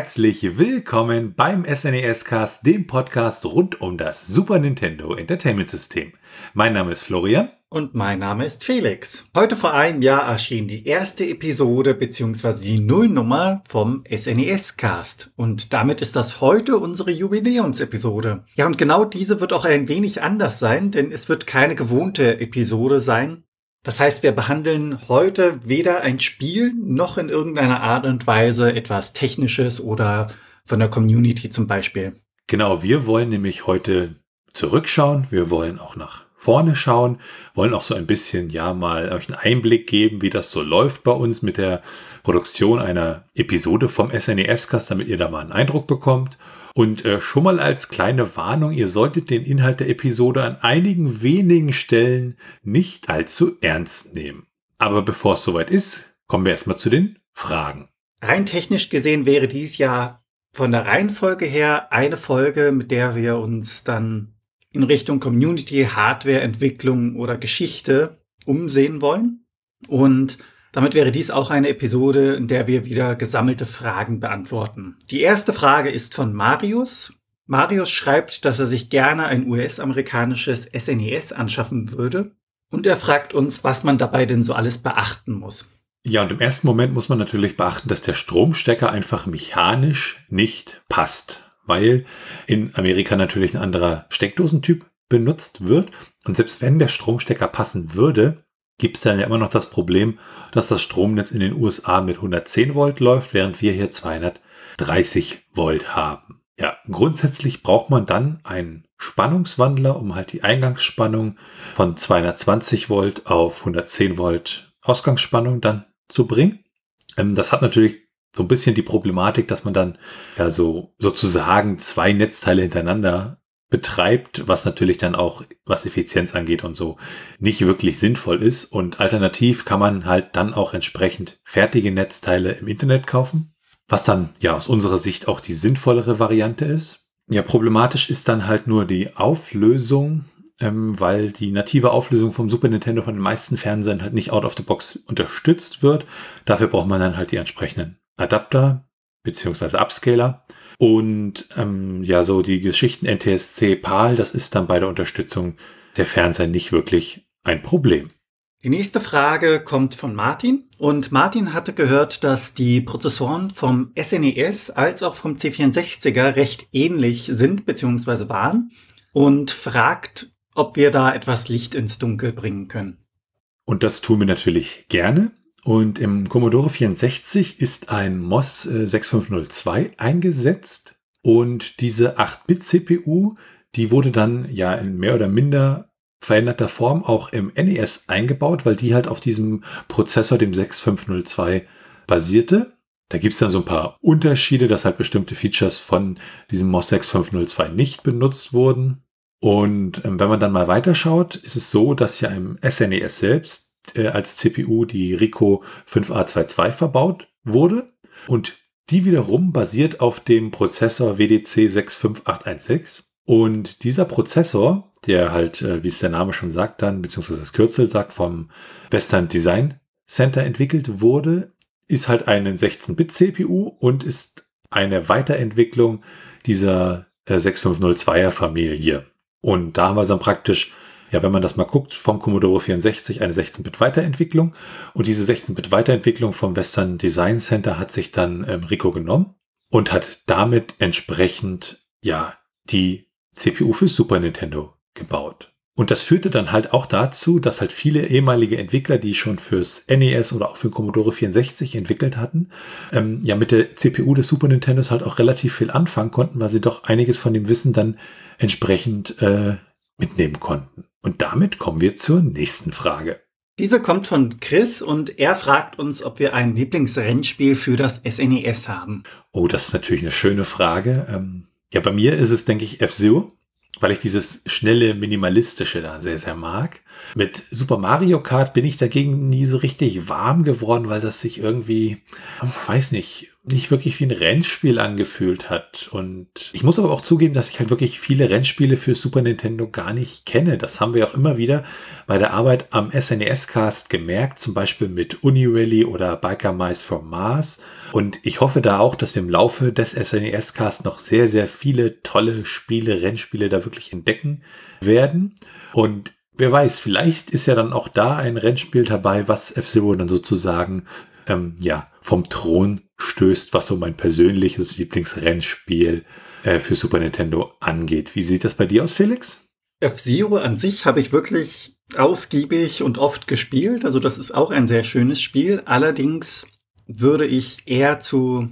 Herzlich willkommen beim SNES Cast, dem Podcast rund um das Super Nintendo Entertainment System. Mein Name ist Florian. Und mein Name ist Felix. Heute vor einem Jahr erschien die erste Episode bzw. die Nullnummer vom SNES Cast. Und damit ist das heute unsere Jubiläumsepisode. Ja, und genau diese wird auch ein wenig anders sein, denn es wird keine gewohnte Episode sein, das heißt, wir behandeln heute weder ein Spiel noch in irgendeiner Art und Weise etwas Technisches oder von der Community zum Beispiel. Genau, wir wollen nämlich heute zurückschauen. Wir wollen auch nach vorne schauen, wollen auch so ein bisschen, ja, mal euch einen Einblick geben, wie das so läuft bei uns mit der Produktion einer Episode vom SNES-Cast, damit ihr da mal einen Eindruck bekommt. Und äh, schon mal als kleine Warnung, ihr solltet den Inhalt der Episode an einigen wenigen Stellen nicht allzu ernst nehmen. Aber bevor es soweit ist, kommen wir erstmal zu den Fragen. Rein technisch gesehen wäre dies ja von der Reihenfolge her eine Folge, mit der wir uns dann in Richtung Community, Hardware, Entwicklung oder Geschichte umsehen wollen. Und damit wäre dies auch eine Episode, in der wir wieder gesammelte Fragen beantworten. Die erste Frage ist von Marius. Marius schreibt, dass er sich gerne ein US-amerikanisches SNES e anschaffen würde. Und er fragt uns, was man dabei denn so alles beachten muss. Ja, und im ersten Moment muss man natürlich beachten, dass der Stromstecker einfach mechanisch nicht passt, weil in Amerika natürlich ein anderer Steckdosentyp benutzt wird. Und selbst wenn der Stromstecker passen würde, gibt es dann ja immer noch das Problem, dass das Stromnetz in den USA mit 110 Volt läuft, während wir hier 230 Volt haben. Ja, grundsätzlich braucht man dann einen Spannungswandler, um halt die Eingangsspannung von 220 Volt auf 110 Volt Ausgangsspannung dann zu bringen. Ähm, das hat natürlich so ein bisschen die Problematik, dass man dann ja so sozusagen zwei Netzteile hintereinander betreibt, was natürlich dann auch, was Effizienz angeht und so, nicht wirklich sinnvoll ist. Und alternativ kann man halt dann auch entsprechend fertige Netzteile im Internet kaufen, was dann ja aus unserer Sicht auch die sinnvollere Variante ist. Ja, problematisch ist dann halt nur die Auflösung, ähm, weil die native Auflösung vom Super Nintendo von den meisten Fernsehern halt nicht out of the box unterstützt wird. Dafür braucht man dann halt die entsprechenden Adapter beziehungsweise Upscaler. Und ähm, ja, so die Geschichten NTSC PAL, das ist dann bei der Unterstützung der Fernseher nicht wirklich ein Problem. Die nächste Frage kommt von Martin. Und Martin hatte gehört, dass die Prozessoren vom SNES e als auch vom C64er recht ähnlich sind bzw. waren und fragt, ob wir da etwas Licht ins Dunkel bringen können. Und das tun wir natürlich gerne. Und im Commodore 64 ist ein MOS 6502 äh, eingesetzt und diese 8-Bit-CPU, die wurde dann ja in mehr oder minder veränderter Form auch im NES eingebaut, weil die halt auf diesem Prozessor, dem 6502, basierte. Da gibt's dann so ein paar Unterschiede, dass halt bestimmte Features von diesem MOS 6502 nicht benutzt wurden. Und ähm, wenn man dann mal weiterschaut, ist es so, dass ja im SNES e selbst äh, als CPU die Rico 5A22 verbaut wurde und die wiederum basiert auf dem Prozessor WDC 65816 und dieser Prozessor, der halt, äh, wie es der Name schon sagt dann, beziehungsweise das Kürzel sagt, vom Western Design Center entwickelt wurde, ist halt eine 16-Bit-CPU und ist eine Weiterentwicklung dieser äh, 6502er Familie. Und da haben wir dann praktisch ja, wenn man das mal guckt, vom Commodore 64 eine 16-Bit-Weiterentwicklung. Und diese 16-Bit-Weiterentwicklung vom Western Design Center hat sich dann ähm, Rico genommen und hat damit entsprechend, ja, die CPU für Super Nintendo gebaut. Und das führte dann halt auch dazu, dass halt viele ehemalige Entwickler, die schon fürs NES oder auch für Commodore 64 entwickelt hatten, ähm, ja mit der CPU des Super Nintendos halt auch relativ viel anfangen konnten, weil sie doch einiges von dem Wissen dann entsprechend äh, mitnehmen konnten. Und damit kommen wir zur nächsten Frage. Diese kommt von Chris und er fragt uns, ob wir ein Lieblingsrennspiel für das SNES e haben. Oh, das ist natürlich eine schöne Frage. Ähm, ja, bei mir ist es, denke ich, F-Zero, weil ich dieses schnelle, minimalistische da sehr, sehr mag. Mit Super Mario Kart bin ich dagegen nie so richtig warm geworden, weil das sich irgendwie, weiß nicht, nicht wirklich wie ein Rennspiel angefühlt hat. Und ich muss aber auch zugeben, dass ich halt wirklich viele Rennspiele für Super Nintendo gar nicht kenne. Das haben wir auch immer wieder bei der Arbeit am SNES-Cast gemerkt, zum Beispiel mit Unirally oder Biker Mice from Mars. Und ich hoffe da auch, dass wir im Laufe des SNES-Cast noch sehr, sehr viele tolle Spiele, Rennspiele da wirklich entdecken werden. Und wer weiß, vielleicht ist ja dann auch da ein Rennspiel dabei, was F-Zero dann sozusagen ähm, ja, vom Thron stößt, was so mein persönliches Lieblingsrennspiel äh, für Super Nintendo angeht. Wie sieht das bei dir aus, Felix? F-Zero an sich habe ich wirklich ausgiebig und oft gespielt. Also das ist auch ein sehr schönes Spiel. Allerdings würde ich eher zu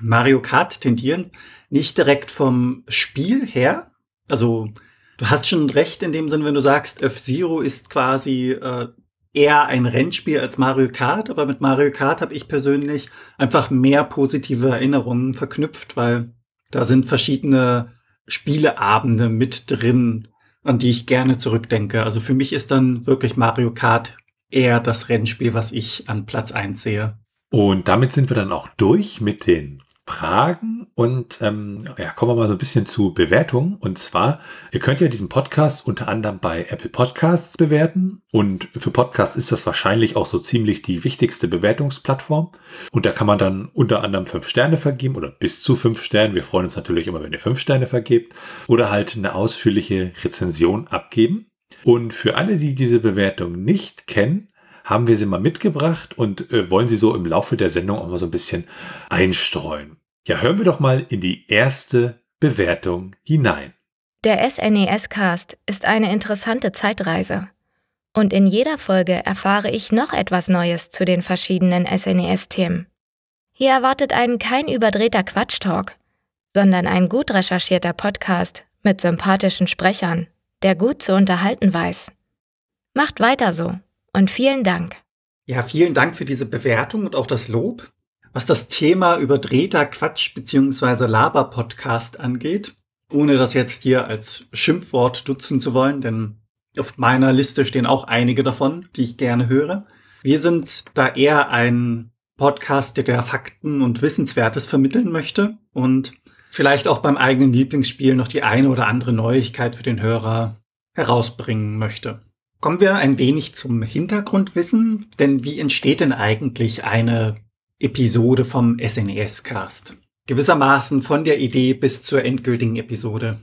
Mario Kart tendieren. Nicht direkt vom Spiel her. Also du hast schon recht in dem Sinn, wenn du sagst, F-Zero ist quasi äh, eher ein Rennspiel als Mario Kart, aber mit Mario Kart habe ich persönlich einfach mehr positive Erinnerungen verknüpft, weil da sind verschiedene Spieleabende mit drin, an die ich gerne zurückdenke. Also für mich ist dann wirklich Mario Kart eher das Rennspiel, was ich an Platz eins sehe. Und damit sind wir dann auch durch mit den Fragen und ähm, ja, kommen wir mal so ein bisschen zu Bewertungen. Und zwar, ihr könnt ja diesen Podcast unter anderem bei Apple Podcasts bewerten. Und für Podcasts ist das wahrscheinlich auch so ziemlich die wichtigste Bewertungsplattform. Und da kann man dann unter anderem fünf Sterne vergeben oder bis zu fünf Sterne. Wir freuen uns natürlich immer, wenn ihr fünf Sterne vergebt. Oder halt eine ausführliche Rezension abgeben. Und für alle, die diese Bewertung nicht kennen, haben wir sie mal mitgebracht und äh, wollen sie so im Laufe der Sendung auch mal so ein bisschen einstreuen. Ja, hören wir doch mal in die erste Bewertung hinein. Der SNES-Cast ist eine interessante Zeitreise. Und in jeder Folge erfahre ich noch etwas Neues zu den verschiedenen SNES-Themen. Hier erwartet einen kein überdrehter Quatschtalk, sondern ein gut recherchierter Podcast mit sympathischen Sprechern, der gut zu unterhalten weiß. Macht weiter so und vielen Dank. Ja, vielen Dank für diese Bewertung und auch das Lob. Was das Thema überdrehter Quatsch bzw. Laber-Podcast angeht, ohne das jetzt hier als Schimpfwort dutzen zu wollen, denn auf meiner Liste stehen auch einige davon, die ich gerne höre. Wir sind da eher ein Podcast, der Fakten und Wissenswertes vermitteln möchte und vielleicht auch beim eigenen Lieblingsspiel noch die eine oder andere Neuigkeit für den Hörer herausbringen möchte. Kommen wir ein wenig zum Hintergrundwissen, denn wie entsteht denn eigentlich eine Episode vom SNES-Cast. Gewissermaßen von der Idee bis zur endgültigen Episode.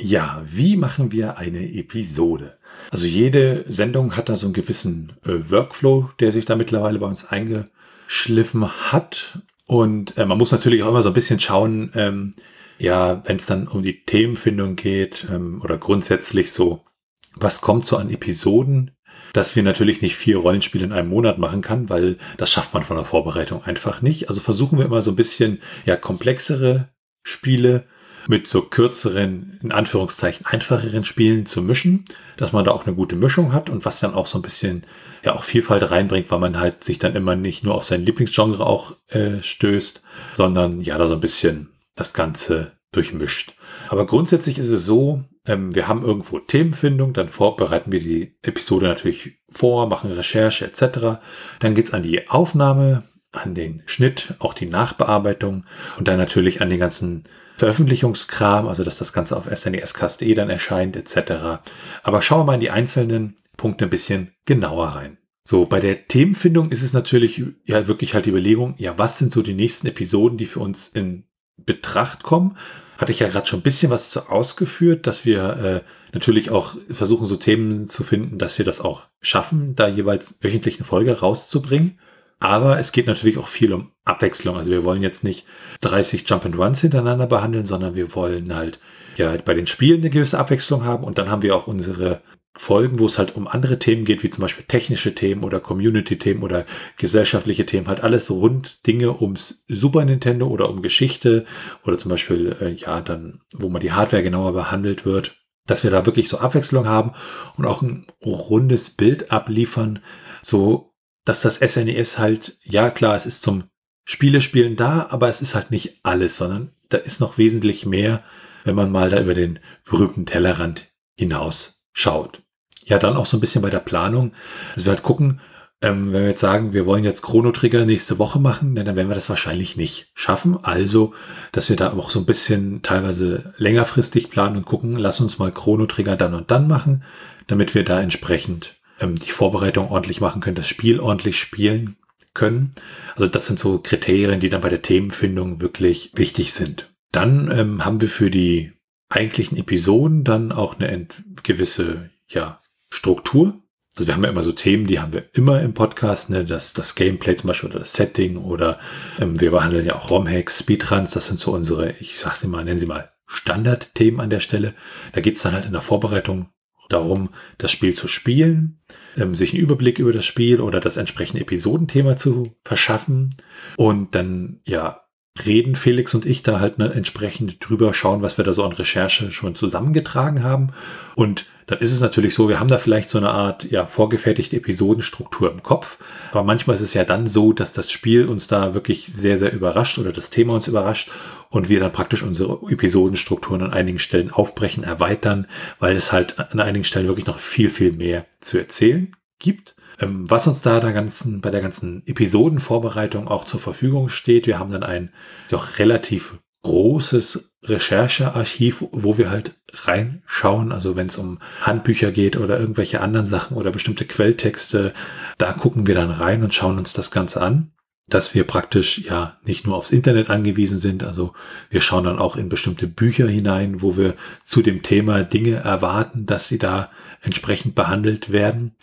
Ja, wie machen wir eine Episode? Also jede Sendung hat da so einen gewissen äh, Workflow, der sich da mittlerweile bei uns eingeschliffen hat. Und äh, man muss natürlich auch immer so ein bisschen schauen, ähm, ja, wenn es dann um die Themenfindung geht ähm, oder grundsätzlich so, was kommt so an Episoden dass wir natürlich nicht vier Rollenspiele in einem Monat machen kann, weil das schafft man von der Vorbereitung einfach nicht. Also versuchen wir immer so ein bisschen ja komplexere Spiele mit so kürzeren, in Anführungszeichen einfacheren Spielen zu mischen, dass man da auch eine gute Mischung hat und was dann auch so ein bisschen ja auch Vielfalt reinbringt, weil man halt sich dann immer nicht nur auf sein Lieblingsgenre auch äh, stößt, sondern ja da so ein bisschen das Ganze durchmischt. Aber grundsätzlich ist es so, ähm, wir haben irgendwo Themenfindung, dann vorbereiten wir die Episode natürlich vor, machen Recherche etc. Dann geht's an die Aufnahme, an den Schnitt, auch die Nachbearbeitung und dann natürlich an den ganzen Veröffentlichungskram, also dass das Ganze auf SNES-Cast.de dann erscheint etc. Aber schauen wir mal in die einzelnen Punkte ein bisschen genauer rein. So, bei der Themenfindung ist es natürlich ja wirklich halt die Überlegung, ja, was sind so die nächsten Episoden, die für uns in Betracht kommen? Hatte ich ja gerade schon ein bisschen was zu ausgeführt, dass wir äh, natürlich auch versuchen, so Themen zu finden, dass wir das auch schaffen, da jeweils wöchentlich eine Folge rauszubringen. Aber es geht natürlich auch viel um Abwechslung. Also wir wollen jetzt nicht 30 Jump and Runs hintereinander behandeln, sondern wir wollen halt ja bei den Spielen eine gewisse Abwechslung haben. Und dann haben wir auch unsere Folgen, wo es halt um andere Themen geht, wie zum Beispiel technische Themen oder Community-Themen oder gesellschaftliche Themen, halt alles rund Dinge ums Super Nintendo oder um Geschichte oder zum Beispiel, äh, ja, dann, wo man die Hardware genauer behandelt wird, dass wir da wirklich so Abwechslung haben und auch ein rundes Bild abliefern, so dass das SNES e halt, ja klar, es ist zum Spielespielen da, aber es ist halt nicht alles, sondern da ist noch wesentlich mehr, wenn man mal da über den berühmten Tellerrand hinaus schaut. Ja, dann auch so ein bisschen bei der Planung. Also wir halt gucken, Ähm, wenn wir jetzt sagen, wir wollen jetzt Chrono Trigger nächste Woche machen, dann werden wir das wahrscheinlich nicht schaffen. Also, dass wir da auch so ein bisschen teilweise längerfristig planen und gucken, lass uns mal Chrono Trigger dann und dann machen, damit wir da entsprechend ähm, die Vorbereitung ordentlich machen können, das Spiel ordentlich spielen können. Also das sind so Kriterien, die dann bei der Themenfindung wirklich wichtig sind. Dann ähm, haben wir für die eigentlichen Episoden dann auch eine gewisse ja, Struktur. Also wir haben ja immer so Themen, die haben wir immer im Podcast, ne? das, das Gameplay zum Beispiel oder das Setting oder ähm, wir behandeln ja auch ROM-Hacks, Speedruns, das sind so unsere, ich sag's immer, nennen sie mal Standardthemen an der Stelle. Da geht's dann halt in der Vorbereitung darum, das Spiel zu spielen, ähm, sich einen Überblick über das Spiel oder das entsprechende Episodenthema zu verschaffen und dann ja reden Felix und ich da halt ne, entsprechend drüber schauen, was wir da so an Recherche schon zusammengetragen haben. Und dann ist es natürlich so, wir haben da vielleicht so eine Art ja vorgefertigte Episodenstruktur im Kopf. Aber manchmal ist es ja dann so, dass das Spiel uns da wirklich sehr, sehr überrascht oder das Thema uns überrascht und wir dann praktisch unsere Episodenstrukturen an einigen Stellen aufbrechen, erweitern, weil es halt an einigen Stellen wirklich noch viel, viel mehr zu erzählen gibt. Ähm, was uns da der ganzen, bei der ganzen Episodenvorbereitung auch zur Verfügung steht, wir haben dann ein doch relativ großes Recherchearchiv, wo wir halt reinschauen. Also wenn es um Handbücher geht oder irgendwelche anderen Sachen oder bestimmte Quelltexte, da gucken wir dann rein und schauen uns das Ganze an dass wir praktisch ja nicht nur aufs Internet angewiesen sind. Also wir schauen dann auch in bestimmte Bücher hinein, wo wir zu dem Thema Dinge erwarten, dass sie da entsprechend behandelt werden.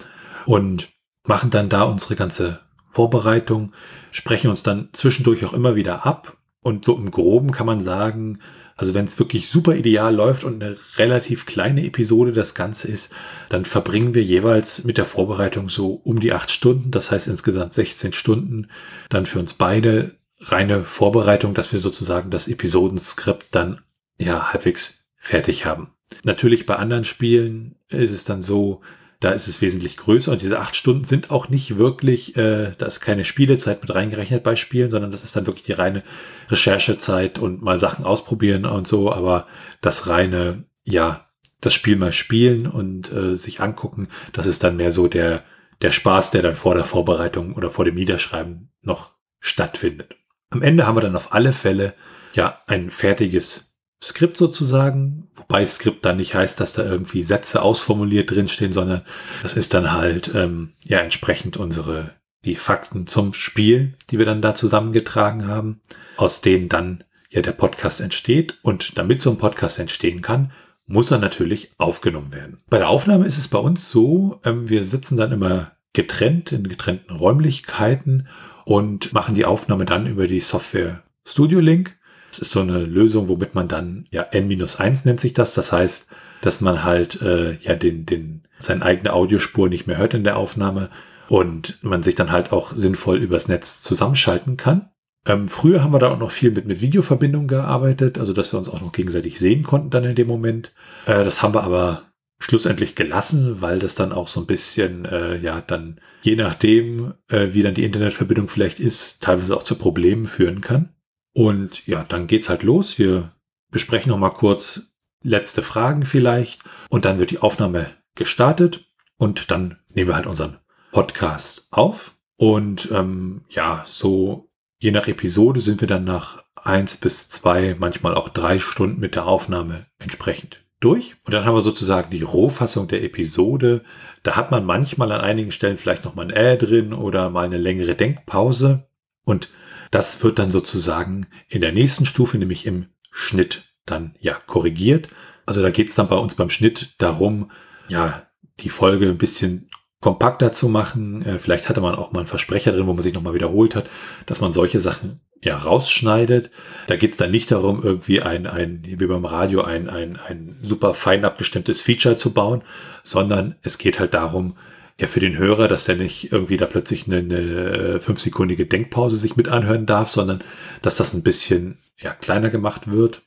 Und machen dann da unsere ganze Vorbereitung, sprechen uns dann zwischendurch auch immer wieder ab. Und so im Groben kann man sagen, also wenn es wirklich super ideal läuft und eine relativ kleine Episode das Ganze ist, dann verbringen wir jeweils mit der Vorbereitung so um die acht Stunden. Das heißt insgesamt 16 Stunden dann für uns beide reine Vorbereitung, dass wir sozusagen das Episodenskript dann ja halbwegs fertig haben. Natürlich bei anderen Spielen ist es dann so, da ist es wesentlich größer und diese acht Stunden sind auch nicht wirklich, äh, da ist keine Spielezeit mit reingerechnet bei Spielen, sondern das ist dann wirklich die reine Recherchezeit und mal Sachen ausprobieren und so, aber das reine, ja, das Spiel mal spielen und äh, sich angucken, das ist dann mehr so der, der Spaß, der dann vor der Vorbereitung oder vor dem Niederschreiben noch stattfindet. Am Ende haben wir dann auf alle Fälle ja ein fertiges Skript sozusagen, wobei Skript dann nicht heißt, dass da irgendwie Sätze ausformuliert drinstehen, sondern das ist dann halt ähm, ja entsprechend unsere die Fakten zum Spiel, die wir dann da zusammengetragen haben, aus denen dann ja der Podcast entsteht und damit so ein Podcast entstehen kann, muss er natürlich aufgenommen werden. Bei der Aufnahme ist es bei uns so, ähm, wir sitzen dann immer getrennt in getrennten Räumlichkeiten und machen die Aufnahme dann über die Software Studio Link das ist so eine Lösung, womit man dann, ja, N-1 nennt sich das. Das heißt, dass man halt äh, ja den, den, seine eigene Audiospur nicht mehr hört in der Aufnahme und man sich dann halt auch sinnvoll übers Netz zusammenschalten kann. Ähm, früher haben wir da auch noch viel mit, mit Videoverbindungen gearbeitet, also dass wir uns auch noch gegenseitig sehen konnten dann in dem Moment. Äh, das haben wir aber schlussendlich gelassen, weil das dann auch so ein bisschen, äh, ja, dann je nachdem, äh, wie dann die Internetverbindung vielleicht ist, teilweise auch zu Problemen führen kann. Und ja, dann geht's halt los. Wir besprechen noch mal kurz letzte Fragen vielleicht und dann wird die Aufnahme gestartet und dann nehmen wir halt unseren Podcast auf. Und ähm, ja, so je nach Episode sind wir dann nach eins bis zwei, manchmal auch drei Stunden mit der Aufnahme entsprechend durch. Und dann haben wir sozusagen die Rohfassung der Episode. Da hat man manchmal an einigen Stellen vielleicht noch mal ein Äh drin oder mal eine längere Denkpause. Und das wird dann sozusagen in der nächsten Stufe, nämlich im Schnitt, dann ja korrigiert. Also da geht es dann bei uns beim Schnitt darum, ja, die Folge ein bisschen kompakter zu machen. Äh, vielleicht hatte man auch mal einen Versprecher drin, wo man sich nochmal wiederholt hat, dass man solche Sachen ja rausschneidet. Da geht es dann nicht darum, irgendwie ein, ein, wie beim Radio, ein, ein, ein super fein abgestimmtes Feature zu bauen, sondern es geht halt darum, ja für den Hörer, dass der nicht irgendwie da plötzlich eine, eine fünfsekündige Denkpause sich mit anhören darf, sondern dass das ein bisschen ja, kleiner gemacht wird.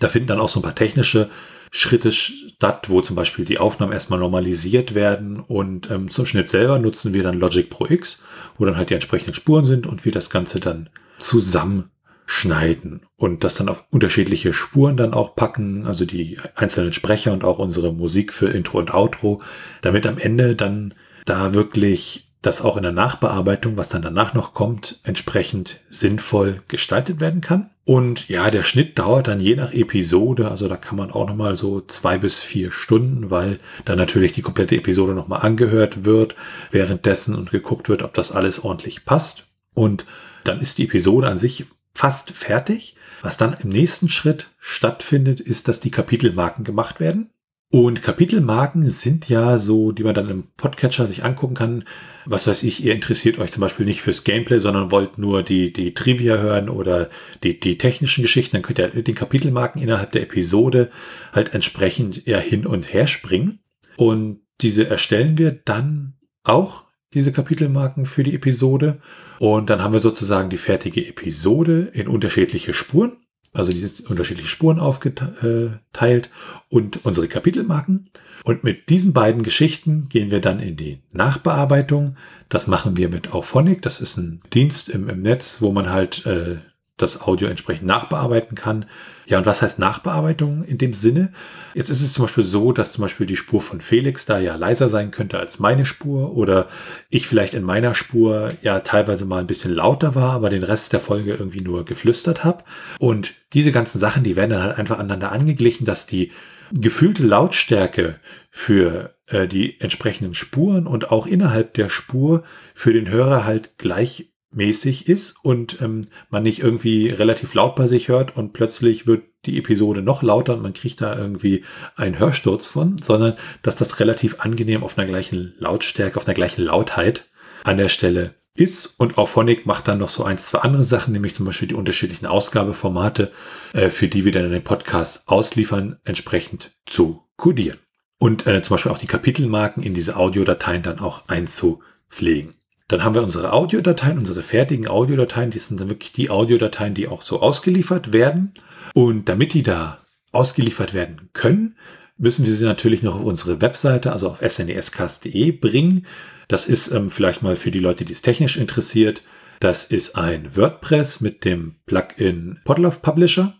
Da finden dann auch so ein paar technische Schritte statt, wo zum Beispiel die Aufnahmen erstmal normalisiert werden und ähm, zum Schnitt selber nutzen wir dann Logic Pro X, wo dann halt die entsprechenden Spuren sind und wir das Ganze dann zusammenschneiden und das dann auf unterschiedliche Spuren dann auch packen, also die einzelnen Sprecher und auch unsere Musik für Intro und Outro, damit am Ende dann da wirklich das auch in der Nachbearbeitung, was dann danach noch kommt, entsprechend sinnvoll gestaltet werden kann. Und ja, der Schnitt dauert dann je nach Episode, also da kann man auch nochmal so zwei bis vier Stunden, weil dann natürlich die komplette Episode nochmal angehört wird währenddessen und geguckt wird, ob das alles ordentlich passt. Und dann ist die Episode an sich fast fertig. Was dann im nächsten Schritt stattfindet, ist, dass die Kapitelmarken gemacht werden. Und Kapitelmarken sind ja so, die man dann im Podcatcher sich angucken kann. Was weiß ich, ihr interessiert euch zum Beispiel nicht fürs Gameplay, sondern wollt nur die, die Trivia hören oder die, die technischen Geschichten. Dann könnt ihr mit den Kapitelmarken innerhalb der Episode halt entsprechend ja hin und her springen. Und diese erstellen wir dann auch, diese Kapitelmarken für die Episode. Und dann haben wir sozusagen die fertige Episode in unterschiedliche Spuren also diese unterschiedliche Spuren aufgeteilt und unsere Kapitelmarken. Und mit diesen beiden Geschichten gehen wir dann in die Nachbearbeitung. Das machen wir mit Auphonic. Das ist ein Dienst im, im Netz, wo man halt äh, das Audio entsprechend nachbearbeiten kann. Ja, und was heißt Nachbearbeitung in dem Sinne? Jetzt ist es zum Beispiel so, dass zum Beispiel die Spur von Felix da ja leiser sein könnte als meine Spur oder ich vielleicht in meiner Spur ja teilweise mal ein bisschen lauter war, aber den Rest der Folge irgendwie nur geflüstert habe. Und diese ganzen Sachen, die werden dann halt einfach aneinander angeglichen, dass die gefühlte Lautstärke für äh, die entsprechenden Spuren und auch innerhalb der Spur für den Hörer halt gleich mäßig ist und ähm, man nicht irgendwie relativ laut bei sich hört und plötzlich wird die Episode noch lauter und man kriegt da irgendwie einen Hörsturz von, sondern dass das relativ angenehm auf einer gleichen Lautstärke, auf einer gleichen Lautheit an der Stelle ist. Und Auphonic macht dann noch so ein, zwei andere Sachen, nämlich zum Beispiel die unterschiedlichen Ausgabeformate, äh, für die wir dann den Podcast ausliefern, entsprechend zu kodieren. Und äh, zum Beispiel auch die Kapitelmarken in diese Audiodateien dann auch einzupflegen. Dann haben wir unsere Audiodateien, unsere fertigen Audiodateien, die sind dann wirklich die Audiodateien, die auch so ausgeliefert werden. Und damit die da ausgeliefert werden können, müssen wir sie natürlich noch auf unsere Webseite, also auf snescast.de bringen. Das ist ähm, vielleicht mal für die Leute, die es technisch interessiert. Das ist ein WordPress mit dem Plugin Podlove Publisher.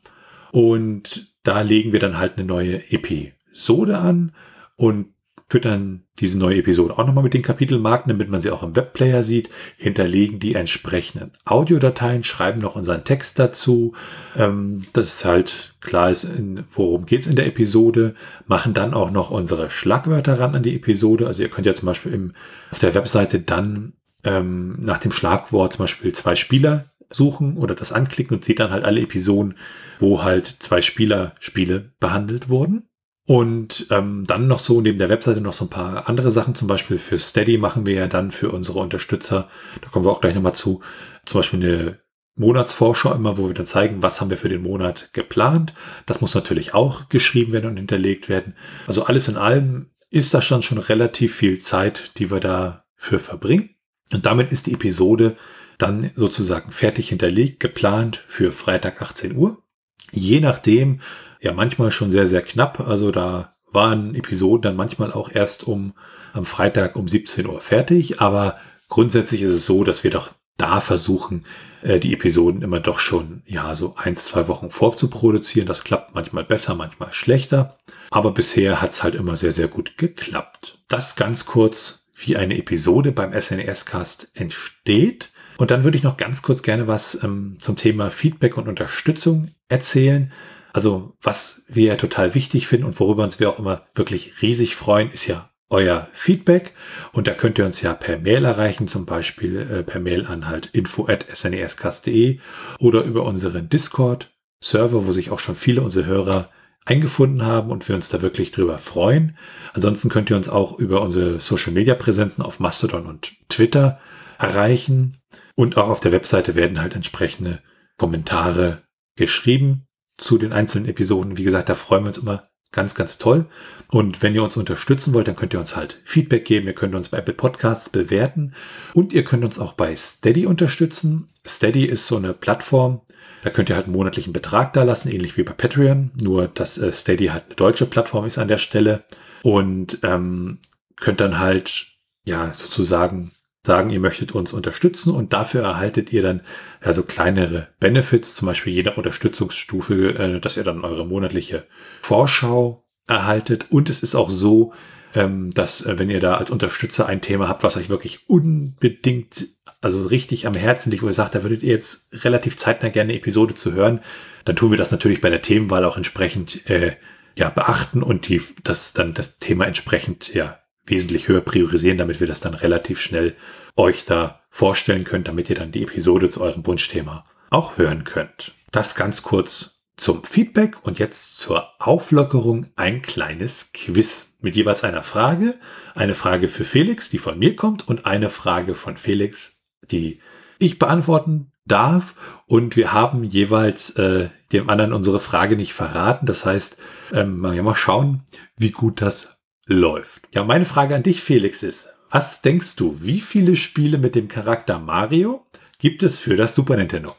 Und da legen wir dann halt eine neue Episode an. Und füttern diese neue Episode auch nochmal mit den Kapitelmarken, damit man sie auch im Webplayer sieht, hinterlegen die entsprechenden Audiodateien, schreiben noch unseren Text dazu, ähm, dass halt klar ist, in, worum geht's in der Episode, machen dann auch noch unsere Schlagwörter ran an die Episode. Also ihr könnt ja zum Beispiel im, auf der Webseite dann ähm, nach dem Schlagwort zum Beispiel zwei Spieler suchen oder das anklicken und seht dann halt alle Episoden, wo halt zwei Spieler-Spiele behandelt wurden. Und ähm, dann noch so neben der Webseite noch so ein paar andere Sachen. Zum Beispiel für Steady machen wir ja dann für unsere Unterstützer, da kommen wir auch gleich nochmal zu, zum Beispiel eine Monatsvorschau immer, wo wir dann zeigen, was haben wir für den Monat geplant. Das muss natürlich auch geschrieben werden und hinterlegt werden. Also alles in allem ist da schon schon relativ viel Zeit, die wir dafür verbringen. Und damit ist die Episode dann sozusagen fertig hinterlegt, geplant für Freitag 18 Uhr. Je nachdem, ja manchmal schon sehr, sehr knapp. Also da waren Episoden dann manchmal auch erst um am Freitag um 17 Uhr fertig. Aber grundsätzlich ist es so, dass wir doch da versuchen, äh, die Episoden immer doch schon, ja, so eins, zwei Wochen vorzuproduzieren. Das klappt manchmal besser, manchmal schlechter. Aber bisher hat's halt immer sehr, sehr gut geklappt. Das ganz kurz, wie eine Episode beim SNES-Cast entsteht. Und dann würde ich noch ganz kurz gerne was ähm, zum Thema Feedback und Unterstützung erzählen. Also was wir total wichtig finden und worüber uns wir auch immer wirklich riesig freuen, ist ja euer Feedback. Und da könnt ihr uns ja per Mail erreichen, zum Beispiel äh, per Mail an halt info at snescast.de oder über unseren Discord-Server, wo sich auch schon viele unserer Hörer eingefunden haben und wir uns da wirklich drüber freuen. Ansonsten könnt ihr uns auch über unsere Social-Media-Präsenzen auf Mastodon und Twitter erreichen. Und auch auf der Webseite werden halt entsprechende Kommentare geschrieben zu den einzelnen Episoden. Wie gesagt, da freuen wir uns immer ganz, ganz toll. Und wenn ihr uns unterstützen wollt, dann könnt ihr uns halt Feedback geben. Ihr könnt uns bei Apple Podcasts bewerten und ihr könnt uns auch bei Steady unterstützen. Steady ist so eine Plattform, da könnt ihr halt einen monatlichen Betrag da lassen, ähnlich wie bei Patreon. Nur, dass äh, Steady halt eine deutsche Plattform ist an der Stelle und ähm, könnt dann halt ja sozusagen sagen, ihr möchtet uns unterstützen und dafür erhaltet ihr dann ja so kleinere Benefits, zum Beispiel jeder Unterstützungsstufe, äh, dass ihr dann eure monatliche Vorschau erhaltet. Und es ist auch so, ähm, dass äh, wenn ihr da als Unterstützer ein Thema habt, was euch wirklich unbedingt, also richtig am Herzen liegt, wo ihr sagt, da würdet ihr jetzt relativ zeitnah gerne eine Episode zu hören, dann tun wir das natürlich bei der Themenwahl auch entsprechend äh, ja beachten und die, das dann das Thema entsprechend ja wesentlich höher priorisieren, damit wir das dann relativ schnell euch da vorstellen können, damit ihr dann die Episode zu eurem Wunschthema auch hören könnt. Das ganz kurz zum Feedback und jetzt zur Auflockerung ein kleines Quiz mit jeweils einer Frage. Eine Frage für Felix, die von mir kommt und eine Frage von Felix, die ich beantworten darf. Und wir haben jeweils äh, dem anderen unsere Frage nicht verraten. Das heißt, ähm, mal schauen, wie gut das läuft. Ja, meine Frage an dich, Felix, ist, was denkst du, wie viele Spiele mit dem Charakter Mario gibt es für das Super Nintendo?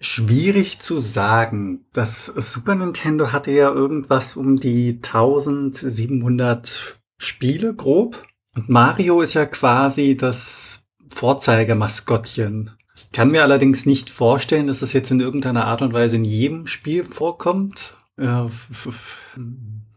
Schwierig zu sagen. Das Super Nintendo hatte ja irgendwas um die 1700 Spiele grob. Und Mario ist ja quasi das Vorzeigemaskottchen. Ich kann mir allerdings nicht vorstellen, dass das jetzt in irgendeiner Art und Weise in jedem Spiel vorkommt.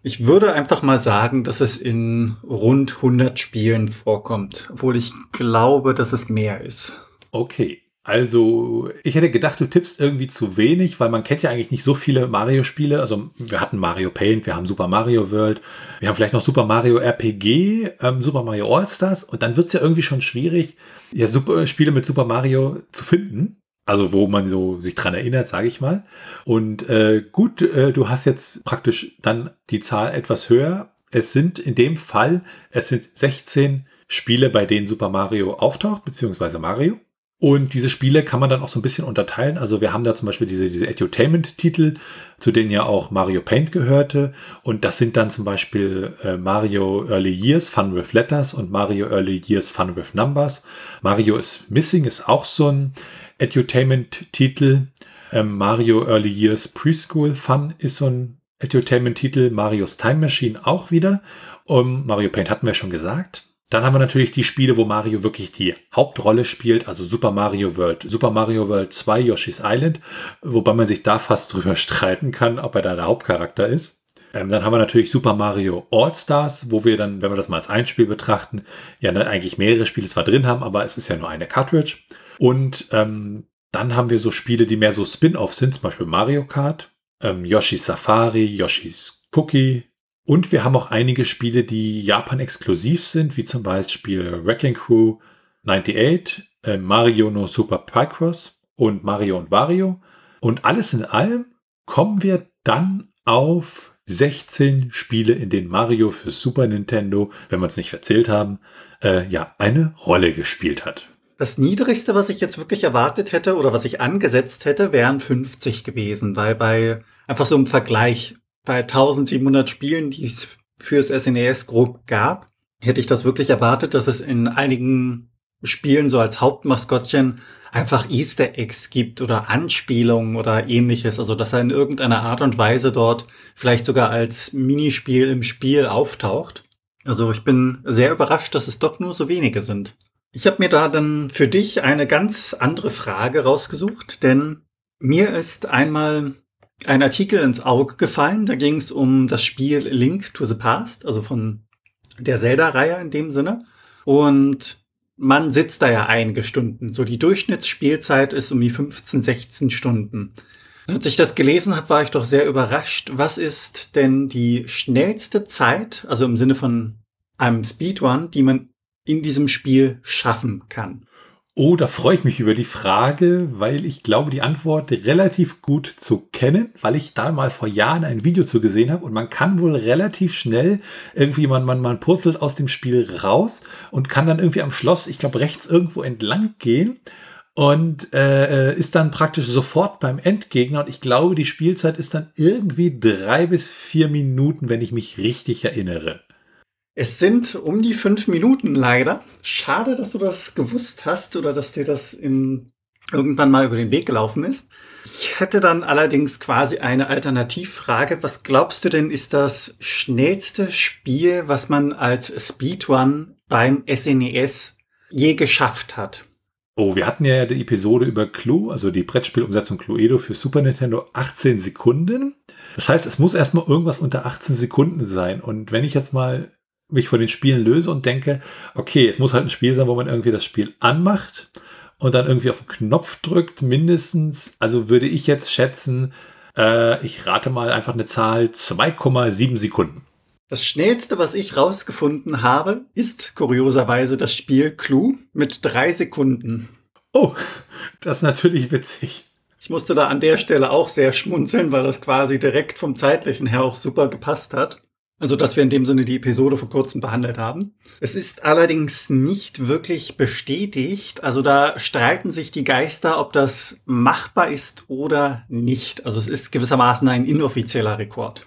Ich würde einfach mal sagen, dass es in rund 100 Spielen vorkommt, obwohl ich glaube, dass es mehr ist. Okay. Also, ich hätte gedacht, du tippst irgendwie zu wenig, weil man kennt ja eigentlich nicht so viele Mario-Spiele. Also, wir hatten Mario Paint, wir haben Super Mario World, wir haben vielleicht noch Super Mario RPG, ähm, Super Mario All-Stars und dann wird's ja irgendwie schon schwierig, ja, super, Spiele mit Super Mario zu finden. Also wo man so sich dran erinnert, sage ich mal. Und äh, gut, äh, du hast jetzt praktisch dann die Zahl etwas höher. Es sind in dem Fall, es sind 16 Spiele, bei denen Super Mario auftaucht, beziehungsweise Mario. Und diese Spiele kann man dann auch so ein bisschen unterteilen. Also wir haben da zum Beispiel diese, diese Edutainment-Titel, zu denen ja auch Mario Paint gehörte. Und das sind dann zum Beispiel äh, Mario Early Years Fun with Letters und Mario Early Years Fun with Numbers. Mario is Missing ist auch so ein Edutainment-Titel. Ähm, Mario Early Years Preschool Fun ist so ein Edutainment-Titel. Marios Time Machine auch wieder. Um, Mario Paint hatten wir schon gesagt. Dann haben wir natürlich die Spiele, wo Mario wirklich die Hauptrolle spielt, also Super Mario World, Super Mario World 2, Yoshi's Island, wobei man sich da fast drüber streiten kann, ob er da der Hauptcharakter ist. Ähm, dann haben wir natürlich Super Mario All Stars, wo wir dann, wenn wir das mal als ein Spiel betrachten, ja ne, eigentlich mehrere Spiele zwar drin haben, aber es ist ja nur eine Cartridge. Und ähm, dann haben wir so Spiele, die mehr so Spin-off sind, zum Beispiel Mario Kart, ähm, Yoshi's Safari, Yoshi's Cookie. Und wir haben auch einige Spiele, die Japan exklusiv sind, wie zum Beispiel Wrecking Crew 98, äh, Mario no Super Picross und Mario und Wario. Und alles in allem kommen wir dann auf 16 Spiele, in denen Mario für Super Nintendo, wenn wir es nicht verzählt haben, äh, ja, eine Rolle gespielt hat. Das niedrigste, was ich jetzt wirklich erwartet hätte oder was ich angesetzt hätte, wären 50 gewesen, weil bei einfach so im Vergleich bei 1700 Spielen, die es fürs SNES e grob gab, hätte ich das wirklich erwartet, dass es in einigen Spielen so als Hauptmaskottchen einfach Easter Eggs gibt oder Anspielungen oder ähnliches. Also, dass er in irgendeiner Art und Weise dort vielleicht sogar als Minispiel im Spiel auftaucht. Also, ich bin sehr überrascht, dass es doch nur so wenige sind. Ich habe mir da dann für dich eine ganz andere Frage rausgesucht, denn mir ist einmal ein Artikel ins Auge gefallen. Da ging es um das Spiel Link to the Past, also von der Zelda-Reihe in dem Sinne. Und man sitzt da ja einige Stunden. So die Durchschnittsspielzeit ist um die 15, 16 Stunden. Als ich das gelesen habe, war ich doch sehr überrascht. Was ist denn die schnellste Zeit, also im Sinne von einem Speedrun, die man in diesem Spiel schaffen kann? Oh, da freue ich mich über die Frage, weil ich glaube, die Antwort relativ gut zu kennen, weil ich da mal vor Jahren ein Video zu gesehen habe und man kann wohl relativ schnell irgendwie, man, man, man purzelt aus dem Spiel raus und kann dann irgendwie am Schloss, ich glaube, rechts irgendwo entlang gehen und äh, ist dann praktisch sofort beim Endgegner und ich glaube, die Spielzeit ist dann irgendwie drei bis vier Minuten, wenn ich mich richtig erinnere. Es sind um die fünf Minuten leider. Schade, dass du das gewusst hast oder dass dir das in irgendwann mal über den Weg gelaufen ist. Ich hätte dann allerdings quasi eine Alternativfrage. Was glaubst du denn ist das schnellste Spiel, was man als Speedrun beim SNES e je geschafft hat? Oh, wir hatten ja die Episode über Clue, also die Brettspielumsetzung Cluedo für Super Nintendo 18 Sekunden. Das heißt, es muss erstmal irgendwas unter 18 Sekunden sein. Und wenn ich jetzt mal mich von den Spielen löse und denke, okay, es muss halt ein Spiel sein, wo man irgendwie das Spiel anmacht und dann irgendwie auf den Knopf drückt, mindestens, also würde ich jetzt schätzen, äh, ich rate mal einfach eine Zahl 2,7 Sekunden. Das schnellste, was ich rausgefunden habe, ist kurioserweise das Spiel Clue mit drei Sekunden. Oh, das ist natürlich witzig. Ich musste da an der Stelle auch sehr schmunzeln, weil das quasi direkt vom zeitlichen her auch super gepasst hat. Also, dass wir in dem Sinne die Episode vor kurzem behandelt haben. Es ist allerdings nicht wirklich bestätigt. Also, da streiten sich die Geister, ob das machbar ist oder nicht. Also, es ist gewissermaßen ein inoffizieller Rekord.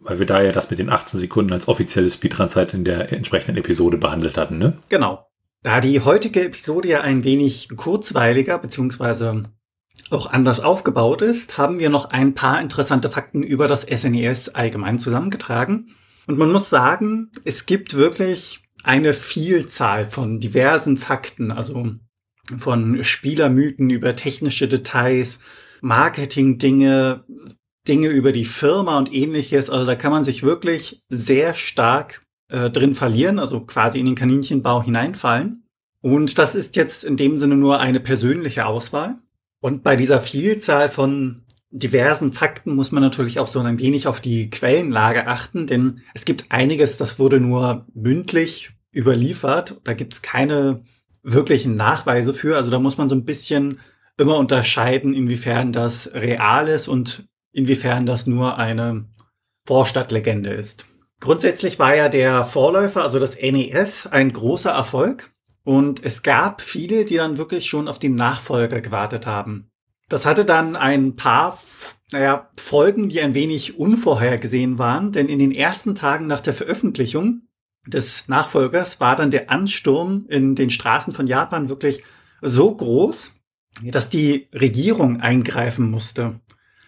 Weil wir da ja das mit den 18 Sekunden als offizielle Speedrun-Zeit in der entsprechenden Episode behandelt hatten, ne? Genau. Da die heutige Episode ja ein wenig kurzweiliger beziehungsweise auch anders aufgebaut ist, haben wir noch ein paar interessante Fakten über das SNES e allgemein zusammengetragen. Und man muss sagen, es gibt wirklich eine Vielzahl von diversen Fakten, also von Spielermythen über technische Details, Marketing-Dinge, Dinge über die Firma und ähnliches. Also da kann man sich wirklich sehr stark äh, drin verlieren, also quasi in den Kaninchenbau hineinfallen. Und das ist jetzt in dem Sinne nur eine persönliche Auswahl. Und bei dieser Vielzahl von diversen Fakten muss man natürlich auch so ein wenig auf die Quellenlage achten, denn es gibt einiges, das wurde nur mündlich überliefert. Da gibt es keine wirklichen Nachweise für. Also da muss man so ein bisschen immer unterscheiden, inwiefern das real ist und inwiefern das nur eine Vorstadtlegende ist. Grundsätzlich war ja der Vorläufer, also das NES, ein großer Erfolg. Und es gab viele, die dann wirklich schon auf die Nachfolger gewartet haben. Das hatte dann ein paar naja, Folgen, die ein wenig unvorhergesehen waren, denn in den ersten Tagen nach der Veröffentlichung des Nachfolgers war dann der Ansturm in den Straßen von Japan wirklich so groß, dass die Regierung eingreifen musste.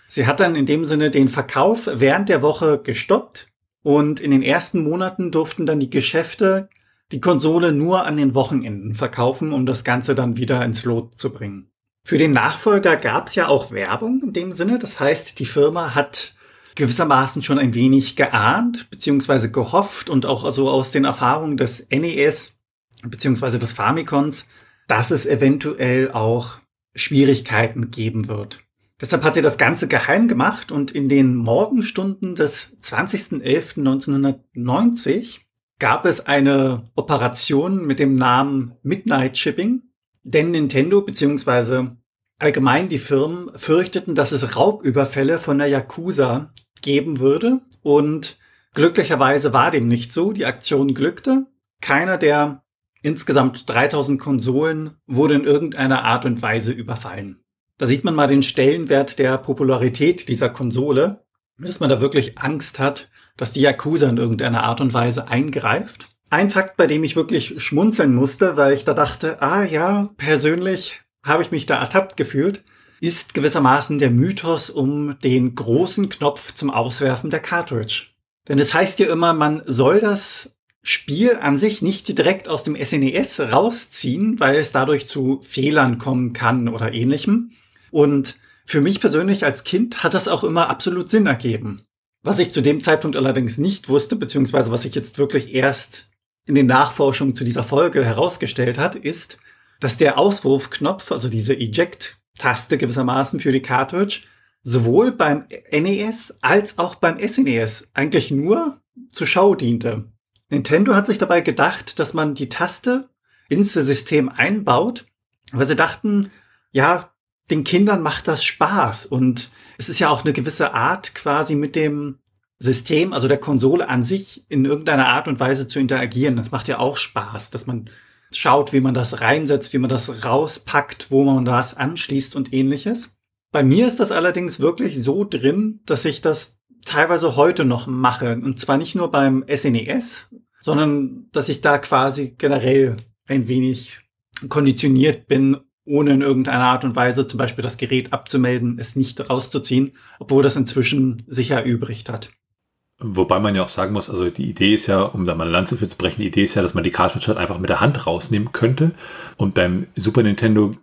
Sie hat dann in dem Sinne den Verkauf während der Woche gestoppt und in den ersten Monaten durften dann die Geschäfte die Konsole nur an den Wochenenden verkaufen, um das Ganze dann wieder ins Lot zu bringen. Für den Nachfolger gab es ja auch Werbung in dem Sinne. Das heißt, die Firma hat gewissermaßen schon ein wenig geahnt beziehungsweise gehofft und auch also aus den Erfahrungen des NES beziehungsweise des Famicons, dass es eventuell auch Schwierigkeiten geben wird. Deshalb hat sie das Ganze geheim gemacht und in den Morgenstunden des 20.11.1990 gab es eine Operation mit dem Namen Midnight Shipping, denn Nintendo bzw. allgemein die Firmen fürchteten, dass es Raubüberfälle von der Yakuza geben würde und glücklicherweise war dem nicht so. Die Aktion glückte. Keiner der insgesamt 3000 Konsolen wurde in irgendeiner Art und Weise überfallen. Da sieht man mal den Stellenwert der Popularität dieser Konsole, dass man da wirklich Angst hat, dass die Yakuza in irgendeiner Art und Weise eingreift. Ein Fakt, bei dem ich wirklich schmunzeln musste, weil ich da dachte, ah ja, persönlich habe ich mich da ertappt gefühlt, ist gewissermaßen der Mythos um den großen Knopf zum Auswerfen der Cartridge. Denn es heißt ja immer, man soll das Spiel an sich nicht direkt aus dem SNES e rausziehen, weil es dadurch zu Fehlern kommen kann oder ähnlichem. Und für mich persönlich als Kind hat das auch immer absolut Sinn ergeben. Was ich zu dem Zeitpunkt allerdings nicht wusste, beziehungsweise was sich jetzt wirklich erst in den Nachforschungen zu dieser Folge herausgestellt hat, ist, dass der Auswurfknopf, also diese Eject-Taste gewissermaßen für die Cartridge, sowohl beim NES als auch beim SNES e eigentlich nur zur Schau diente. Nintendo hat sich dabei gedacht, dass man die Taste ins System einbaut, weil sie dachten, ja, den Kindern macht das Spaß und es ist ja auch eine gewisse Art quasi mit dem System, also der Konsole an sich in irgendeiner Art und Weise zu interagieren. Das macht ja auch Spaß, dass man schaut, wie man das reinsetzt, wie man das rauspackt, wo man das anschließt und ähnliches. Bei mir ist das allerdings wirklich so drin, dass ich das teilweise heute noch mache. Und zwar nicht nur beim SNES, e sondern dass ich da quasi generell ein wenig konditioniert bin, ohne in irgendeiner Art und Weise zum Beispiel das Gerät abzumelden, es nicht rauszuziehen, obwohl das inzwischen sicher übrig hat. Wobei man ja auch sagen muss, also die Idee ist ja, um da mal eine Lanze für zu brechen, die Idee ist ja, dass man die Cartridge halt einfach mit der Hand rausnehmen könnte. Und beim Super Nintendo,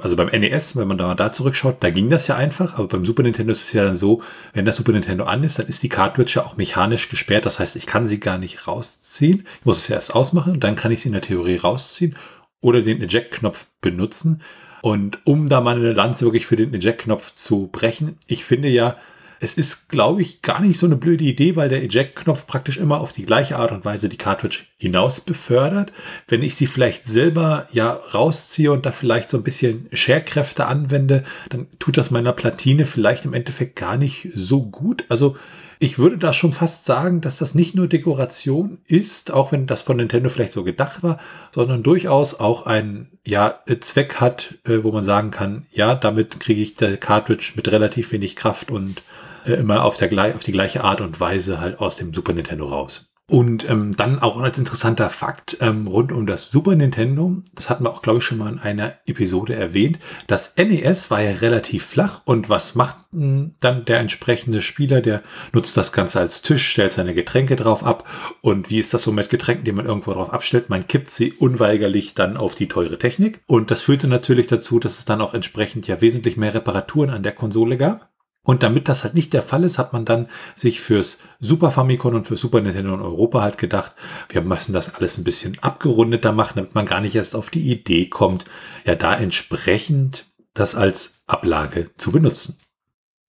also beim NES, wenn man da mal da zurückschaut, da ging das ja einfach. Aber beim Super Nintendo ist es ja dann so, wenn das Super Nintendo an ist, dann ist die Cartridge ja auch mechanisch gesperrt. Das heißt, ich kann sie gar nicht rausziehen. Ich muss es ja erst ausmachen und dann kann ich sie in der Theorie rausziehen oder den Eject-Knopf benutzen. Und um da mal eine Lanze wirklich für den Eject-Knopf zu brechen, ich finde ja, es ist, glaube ich, gar nicht so eine blöde Idee, weil der Eject-Knopf praktisch immer auf die gleiche Art und Weise die Cartridge hinaus befördert. Wenn ich sie vielleicht selber ja rausziehe und da vielleicht so ein bisschen Scherkräfte anwende, dann tut das meiner Platine vielleicht im Endeffekt gar nicht so gut. Also ich würde da schon fast sagen, dass das nicht nur Dekoration ist, auch wenn das von Nintendo vielleicht so gedacht war, sondern durchaus auch einen ja, Zweck hat, äh, wo man sagen kann, ja, damit kriege ich der Cartridge mit relativ wenig Kraft und äh, immer auf, der, auf die gleiche Art und Weise halt aus dem Super Nintendo raus. Und ähm, dann auch als interessanter Fakt ähm, rund um das Super Nintendo, das hatten wir auch, glaube ich, schon mal in einer Episode erwähnt, das NES war ja relativ flach und was macht hm, dann der entsprechende Spieler? Der nutzt das Ganze als Tisch, stellt seine Getränke drauf ab und wie ist das so mit Getränken, die man irgendwo drauf abstellt? Man kippt sie unweigerlich dann auf die teure Technik und das führte natürlich dazu, dass es dann auch entsprechend ja wesentlich mehr Reparaturen an der Konsole gab. Und damit das halt nicht der Fall ist, hat man dann sich fürs Super Famicom und für Super Nintendo in Europa halt gedacht, wir müssen das alles ein bisschen abgerundeter machen, damit man gar nicht erst auf die Idee kommt, ja da entsprechend das als Ablage zu benutzen.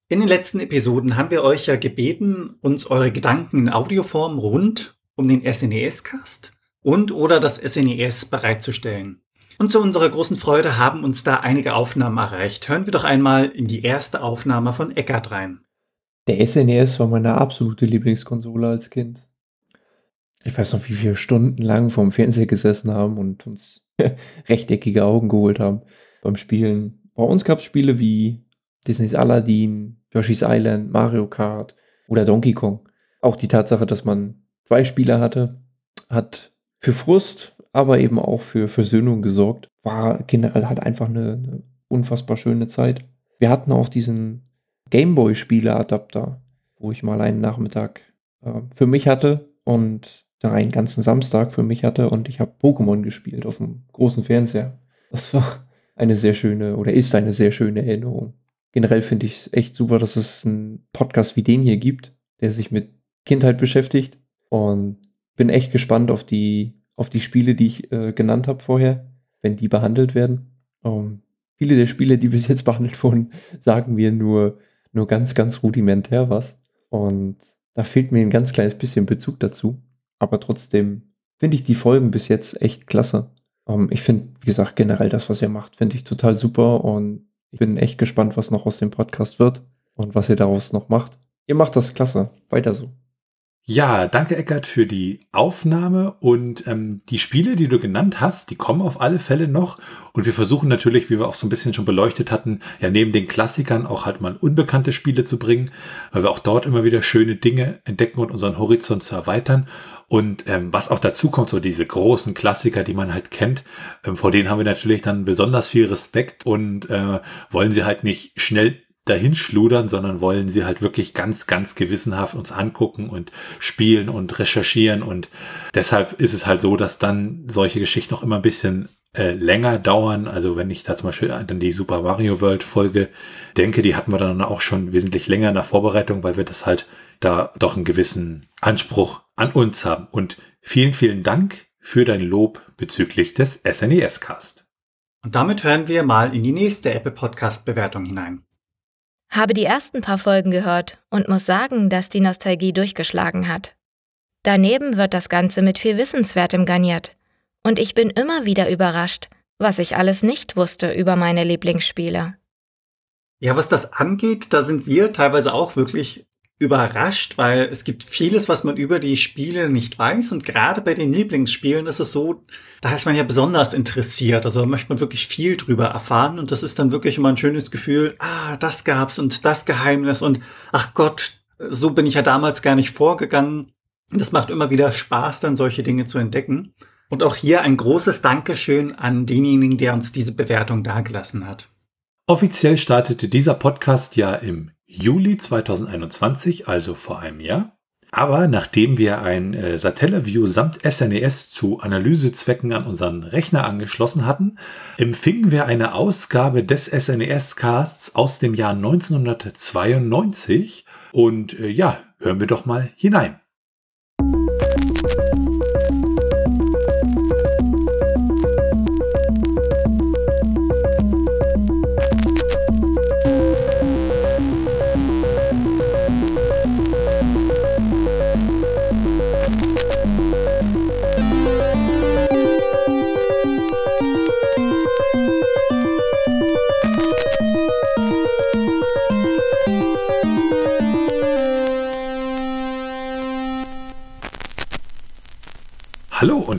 In den letzten Episoden haben wir euch ja gebeten, uns eure Gedanken in Audioform rund um den SNES-Cast und oder das SNES bereitzustellen. Und zu unserer großen Freude haben uns da einige Aufnahmen erreicht. Hören wir doch einmal in die erste Aufnahme von Eckart rein. Der SNES war meine absolute Lieblingskonsole als Kind. Ich weiß noch, wie wir stundenlang vorm Fernseher gesessen haben und uns rechteckige Augen geholt haben beim Spielen. Bei uns gab es Spiele wie Disneys Aladdin, Yoshi's Island, Mario Kart oder Donkey Kong. Auch die Tatsache, dass man zwei Spieler hatte, hat für Frust aber eben auch für Versöhnung gesorgt. War generell halt einfach eine, eine unfassbar schöne Zeit. Wir hatten auch diesen Gameboy-Spiele-Adapter, wo ich mal einen Nachmittag äh, für mich hatte und da einen ganzen Samstag für mich hatte und ich habe Pokémon gespielt auf dem großen Fernseher. Das war eine sehr schöne oder ist eine sehr schöne Erinnerung. Generell finde ich es echt super, dass es einen Podcast wie den hier gibt, der sich mit Kindheit beschäftigt und bin echt gespannt auf die auf die Spiele, die ich äh, genannt habe vorher, wenn die behandelt werden. Ähm, viele der Spiele, die bis jetzt behandelt wurden, sagen mir nur, nur ganz, ganz rudimentär was. Und da fehlt mir ein ganz kleines bisschen Bezug dazu. Aber trotzdem finde ich die Folgen bis jetzt echt klasse. Ähm, ich finde, wie gesagt, generell das, was ihr macht, finde ich total super. Und ich bin echt gespannt, was noch aus dem Podcast wird und was ihr daraus noch macht. Ihr macht das klasse. Weiter so. Ja, danke Eckert für die Aufnahme und ähm, die Spiele, die du genannt hast, die kommen auf alle Fälle noch. Und wir versuchen natürlich, wie wir auch so ein bisschen schon beleuchtet hatten, ja neben den Klassikern auch halt mal unbekannte Spiele zu bringen, weil wir auch dort immer wieder schöne Dinge entdecken und unseren Horizont zu erweitern. Und ähm, was auch dazu kommt, so diese großen Klassiker, die man halt kennt, ähm, vor denen haben wir natürlich dann besonders viel Respekt und äh, wollen sie halt nicht schnell dahin schludern, sondern wollen sie halt wirklich ganz, ganz gewissenhaft uns angucken und spielen und recherchieren. Und deshalb ist es halt so, dass dann solche Geschichten noch immer ein bisschen äh, länger dauern. Also wenn ich da zum Beispiel dann die Super Mario World Folge denke, die hatten wir dann auch schon wesentlich länger in der Vorbereitung, weil wir das halt da doch einen gewissen Anspruch an uns haben. Und vielen, vielen Dank für dein Lob bezüglich des SNES Cast. Und damit hören wir mal in die nächste Apple Podcast Bewertung hinein. Habe die ersten paar Folgen gehört und muss sagen, dass die Nostalgie durchgeschlagen hat. Daneben wird das Ganze mit viel Wissenswertem garniert. Und ich bin immer wieder überrascht, was ich alles nicht wusste über meine Lieblingsspiele. Ja, was das angeht, da sind wir teilweise auch wirklich überrascht, weil es gibt vieles, was man über die Spiele nicht weiß. Und gerade bei den Lieblingsspielen ist es so, da ist man ja besonders interessiert. Also da möchte man wirklich viel drüber erfahren. Und das ist dann wirklich immer ein schönes Gefühl, ah, das gab's und das Geheimnis und ach Gott, so bin ich ja damals gar nicht vorgegangen. Und das macht immer wieder Spaß, dann solche Dinge zu entdecken. Und auch hier ein großes Dankeschön an denjenigen, der uns diese Bewertung dagelassen hat. Offiziell startete dieser Podcast ja im Juli 2021, also vor einem Jahr. Aber nachdem wir ein äh, Satellaview samt SNES e zu Analysezwecken an unseren Rechner angeschlossen hatten, empfingen wir eine Ausgabe des SNES-Casts aus dem Jahr 1992 und äh, ja, hören wir doch mal hinein.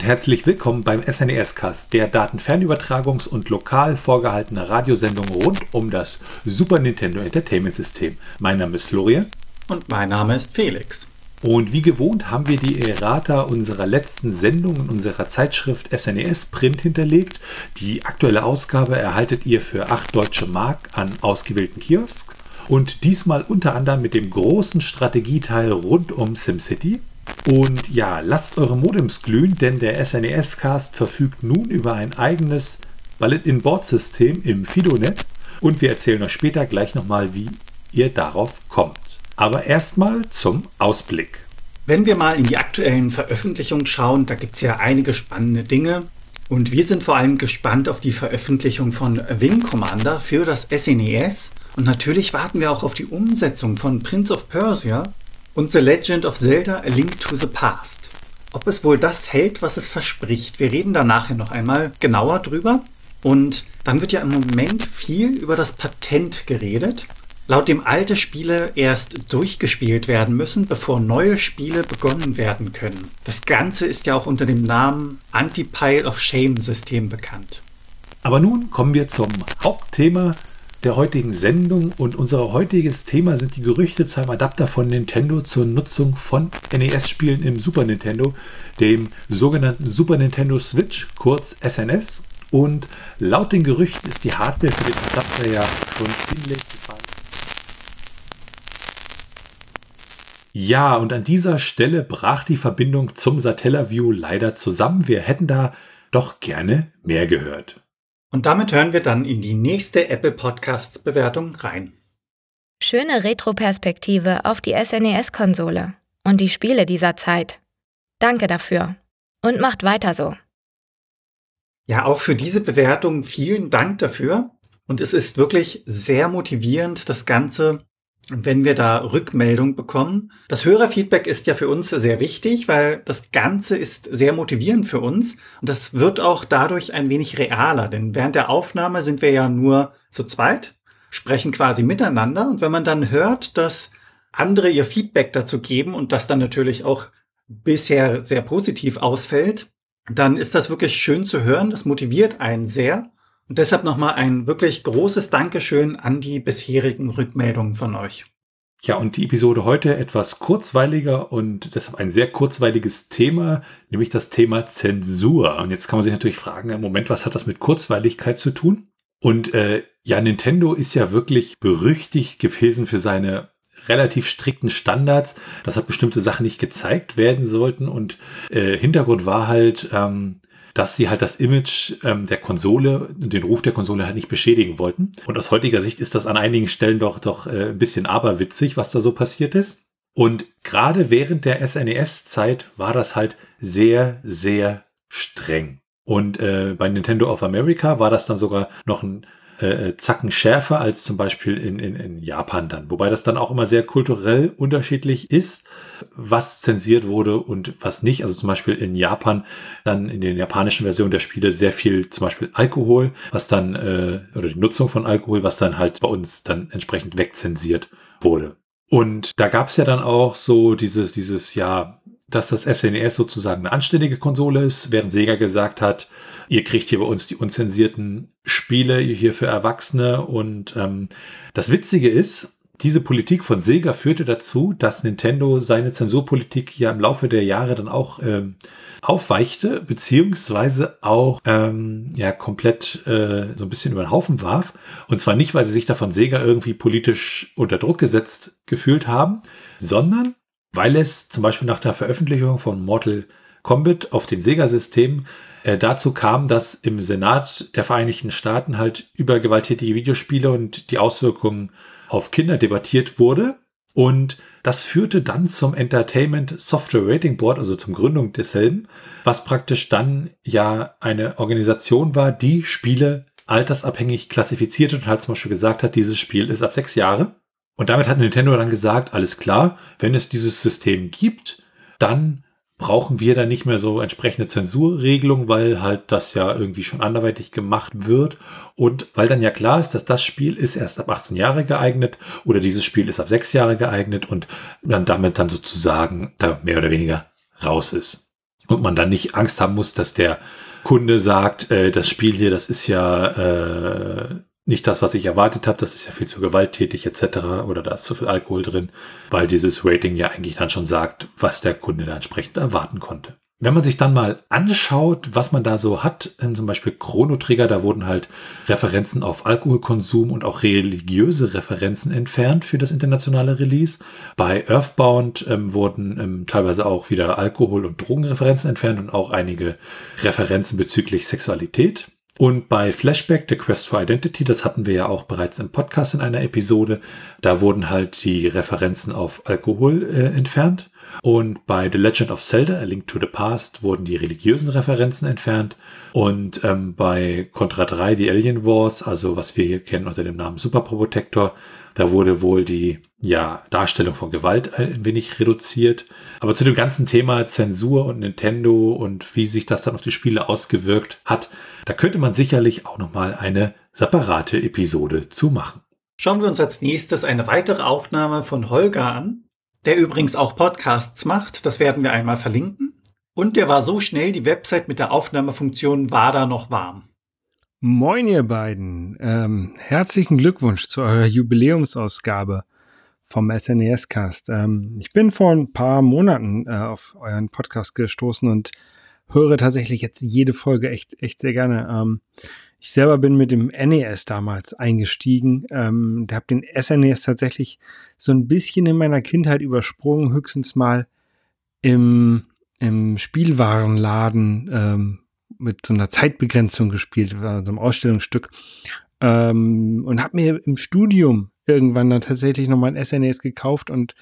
Und herzlich willkommen beim SNES-Cast, der Datenfernübertragungs- und lokal vorgehaltene Radiosendung rund um das Super Nintendo Entertainment System. Mein Name ist Florian. Und mein Name ist Felix. Und wie gewohnt haben wir die Errata unserer letzten Sendung in unserer Zeitschrift SNES Print hinterlegt. Die aktuelle Ausgabe erhaltet ihr für 8 deutsche Mark an ausgewählten Kiosks. Und diesmal unter anderem mit dem großen Strategieteil rund um SimCity und ja, lasst eure Modems glühen, denn der SNES-Cast verfügt nun über ein eigenes Bullet-in-Board-System im FidoNet und wir erzählen euch später gleich nochmal, wie ihr darauf kommt. Aber erstmal zum Ausblick. Wenn wir mal in die aktuellen Veröffentlichungen schauen, da gibt es ja einige spannende Dinge. Und wir sind vor allem gespannt auf die Veröffentlichung von Wing Commander für das SNES. Und natürlich warten wir auch auf die Umsetzung von Prince of Persia und The Legend of Zelda A Link to the Past. Ob es wohl das hält, was es verspricht. Wir reden da nachher noch einmal genauer drüber. Und dann wird ja im Moment viel über das Patent geredet. Laut dem alte Spiele erst durchgespielt werden müssen, bevor neue Spiele begonnen werden können. Das Ganze ist ja auch unter dem Namen Anti-Pile of Shame System bekannt. Aber nun kommen wir zum Hauptthema der heutigen Sendung und unser heutiges Thema sind die Gerüchte zu einem Adapter von Nintendo zur Nutzung von NES-Spielen im Super Nintendo, dem sogenannten Super Nintendo Switch, kurz SNS. Und laut den Gerüchten ist die Hardware für den Adapter ja schon ziemlich. Ja, und an dieser Stelle brach die Verbindung zum Satellaview leider zusammen. Wir hätten da doch gerne mehr gehört. Und damit hören wir dann in die nächste Apple Podcasts Bewertung rein. Schöne Retroperspektive auf die SNES-Konsole und die Spiele dieser Zeit. Danke dafür. Und macht weiter so. Ja, auch für diese Bewertung vielen Dank dafür. Und es ist wirklich sehr motivierend, das Ganze wenn wir da Rückmeldung bekommen. Das Hörerfeedback ist ja für uns sehr wichtig, weil das Ganze ist sehr motivierend für uns. Und das wird auch dadurch ein wenig realer, denn während der Aufnahme sind wir ja nur zu zweit, sprechen quasi miteinander. Und wenn man dann hört, dass andere ihr Feedback dazu geben und das dann natürlich auch bisher sehr positiv ausfällt, dann ist das wirklich schön zu hören, das motiviert einen sehr und deshalb nochmal ein wirklich großes Dankeschön an die bisherigen Rückmeldungen von euch. Ja, und die Episode heute etwas kurzweiliger und deshalb ein sehr kurzweiliges Thema, nämlich das Thema Zensur. Und jetzt kann man sich natürlich fragen, im Moment, was hat das mit Kurzweiligkeit zu tun? Und äh, ja, Nintendo ist ja wirklich berüchtigt gewesen für seine relativ strikten Standards, dass halt bestimmte Sachen nicht gezeigt werden sollten. Und äh, Hintergrund war halt, ähm, dass sie halt das Image ähm, der Konsole, den Ruf der Konsole halt nicht beschädigen wollten. Und aus heutiger Sicht ist das an einigen Stellen doch, doch äh, ein bisschen aberwitzig, was da so passiert ist. Und gerade während der SNES-Zeit war das halt sehr, sehr streng. Und äh, bei Nintendo of America war das dann sogar noch ein äh, äh, Zacken schärfer als zum Beispiel in, in, in Japan dann. Wobei das dann auch immer sehr kulturell unterschiedlich ist, was zensiert wurde und was nicht. Also zum Beispiel in Japan dann in den japanischen Versionen der Spiele sehr viel zum Beispiel Alkohol, was dann, äh, oder die Nutzung von Alkohol, was dann halt bei uns dann entsprechend wegzensiert wurde. Und da gab es ja dann auch so dieses, dieses, ja, dass das SNES e sozusagen eine anständige Konsole ist, während Sega gesagt hat, ihr kriegt hier bei uns die unzensierten Spiele hier für Erwachsene. Und ähm, das Witzige ist, diese Politik von Sega führte dazu, dass Nintendo seine Zensurpolitik ja im Laufe der Jahre dann auch ähm, aufweichte, beziehungsweise auch ähm, ja komplett äh, so ein bisschen über den Haufen warf. Und zwar nicht, weil sie sich davon Sega irgendwie politisch unter Druck gesetzt gefühlt haben, sondern weil es zum Beispiel nach der Veröffentlichung von Mortal Kombat auf den Sega-Systemen äh, dazu kam, dass im Senat der Vereinigten Staaten halt über gewalttätige Videospiele und die Auswirkungen auf Kinder debattiert wurde. Und das führte dann zum Entertainment Software Rating Board, also zum Gründung desselben, was praktisch dann ja eine Organisation war, die Spiele altersabhängig klassifiziert und halt zum Beispiel gesagt hat, dieses Spiel ist ab sechs Jahre. Und damit hat Nintendo dann gesagt, alles klar, wenn es dieses System gibt, dann brauchen wir da nicht mehr so entsprechende Zensurregelungen, weil halt das ja irgendwie schon anderweitig gemacht wird und weil dann ja klar ist, dass das Spiel ist erst ab 18 Jahre geeignet oder dieses Spiel ist ab 6 Jahre geeignet und dann damit dann sozusagen da mehr oder weniger raus ist. Und man dann nicht Angst haben muss, dass der Kunde sagt, äh, das Spiel hier, das ist ja äh, nicht das, was ich erwartet habe, das ist ja viel zu gewalttätig etc. oder da ist zu viel Alkohol drin, weil dieses Rating ja eigentlich dann schon sagt, was der Kunde da entsprechend erwarten konnte. Wenn man sich dann mal anschaut, was man da so hat, zum Beispiel Chrono Trigger, da wurden halt Referenzen auf Alkoholkonsum und auch religiöse Referenzen entfernt für das internationale Release. Bei Earthbound ähm, wurden ähm, teilweise auch wieder Alkohol- und Drogenreferenzen entfernt und auch einige Referenzen bezüglich Sexualität. Und bei Flashback, The Quest for Identity, das hatten wir ja auch bereits im Podcast in einer Episode, da wurden halt die Referenzen auf Alkohol äh, entfernt. Und bei The Legend of Zelda, A Link to the Past, wurden die religiösen Referenzen entfernt. Und ähm, bei Contra 3, die Alien Wars, also was wir hier kennen unter dem Namen Super Protector, da wurde wohl die ja, Darstellung von Gewalt ein wenig reduziert. Aber zu dem ganzen Thema Zensur und Nintendo und wie sich das dann auf die Spiele ausgewirkt hat, da könnte man sicherlich auch nochmal eine separate Episode zu machen. Schauen wir uns als nächstes eine weitere Aufnahme von Holger an, der übrigens auch Podcasts macht. Das werden wir einmal verlinken. Und der war so schnell, die Website mit der Aufnahmefunktion war da noch warm. Moin, ihr beiden. Ähm, herzlichen Glückwunsch zu eurer Jubiläumsausgabe vom SNES-Cast. Ähm, ich bin vor ein paar Monaten äh, auf euren Podcast gestoßen und höre tatsächlich jetzt jede Folge echt, echt sehr gerne. Ähm, ich selber bin mit dem NES damals eingestiegen. Ähm, habe den SNES tatsächlich so ein bisschen in meiner Kindheit übersprungen, höchstens mal im, im Spielwarenladen ähm, mit so einer Zeitbegrenzung gespielt, so einem Ausstellungsstück. Ähm, und habe mir im Studium irgendwann dann tatsächlich nochmal ein SNES gekauft und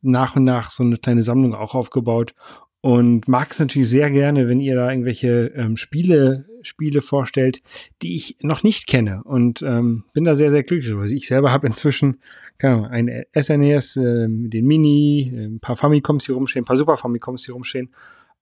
nach und nach so eine kleine Sammlung auch aufgebaut. Und mag es natürlich sehr gerne, wenn ihr da irgendwelche ähm, Spiele, Spiele vorstellt, die ich noch nicht kenne. Und ähm, bin da sehr, sehr glücklich drüber. Also ich selber habe inzwischen keine Ahnung, ein SNES, äh, den Mini, ein paar Famicoms hier rumstehen, ein paar Super Famicoms hier rumstehen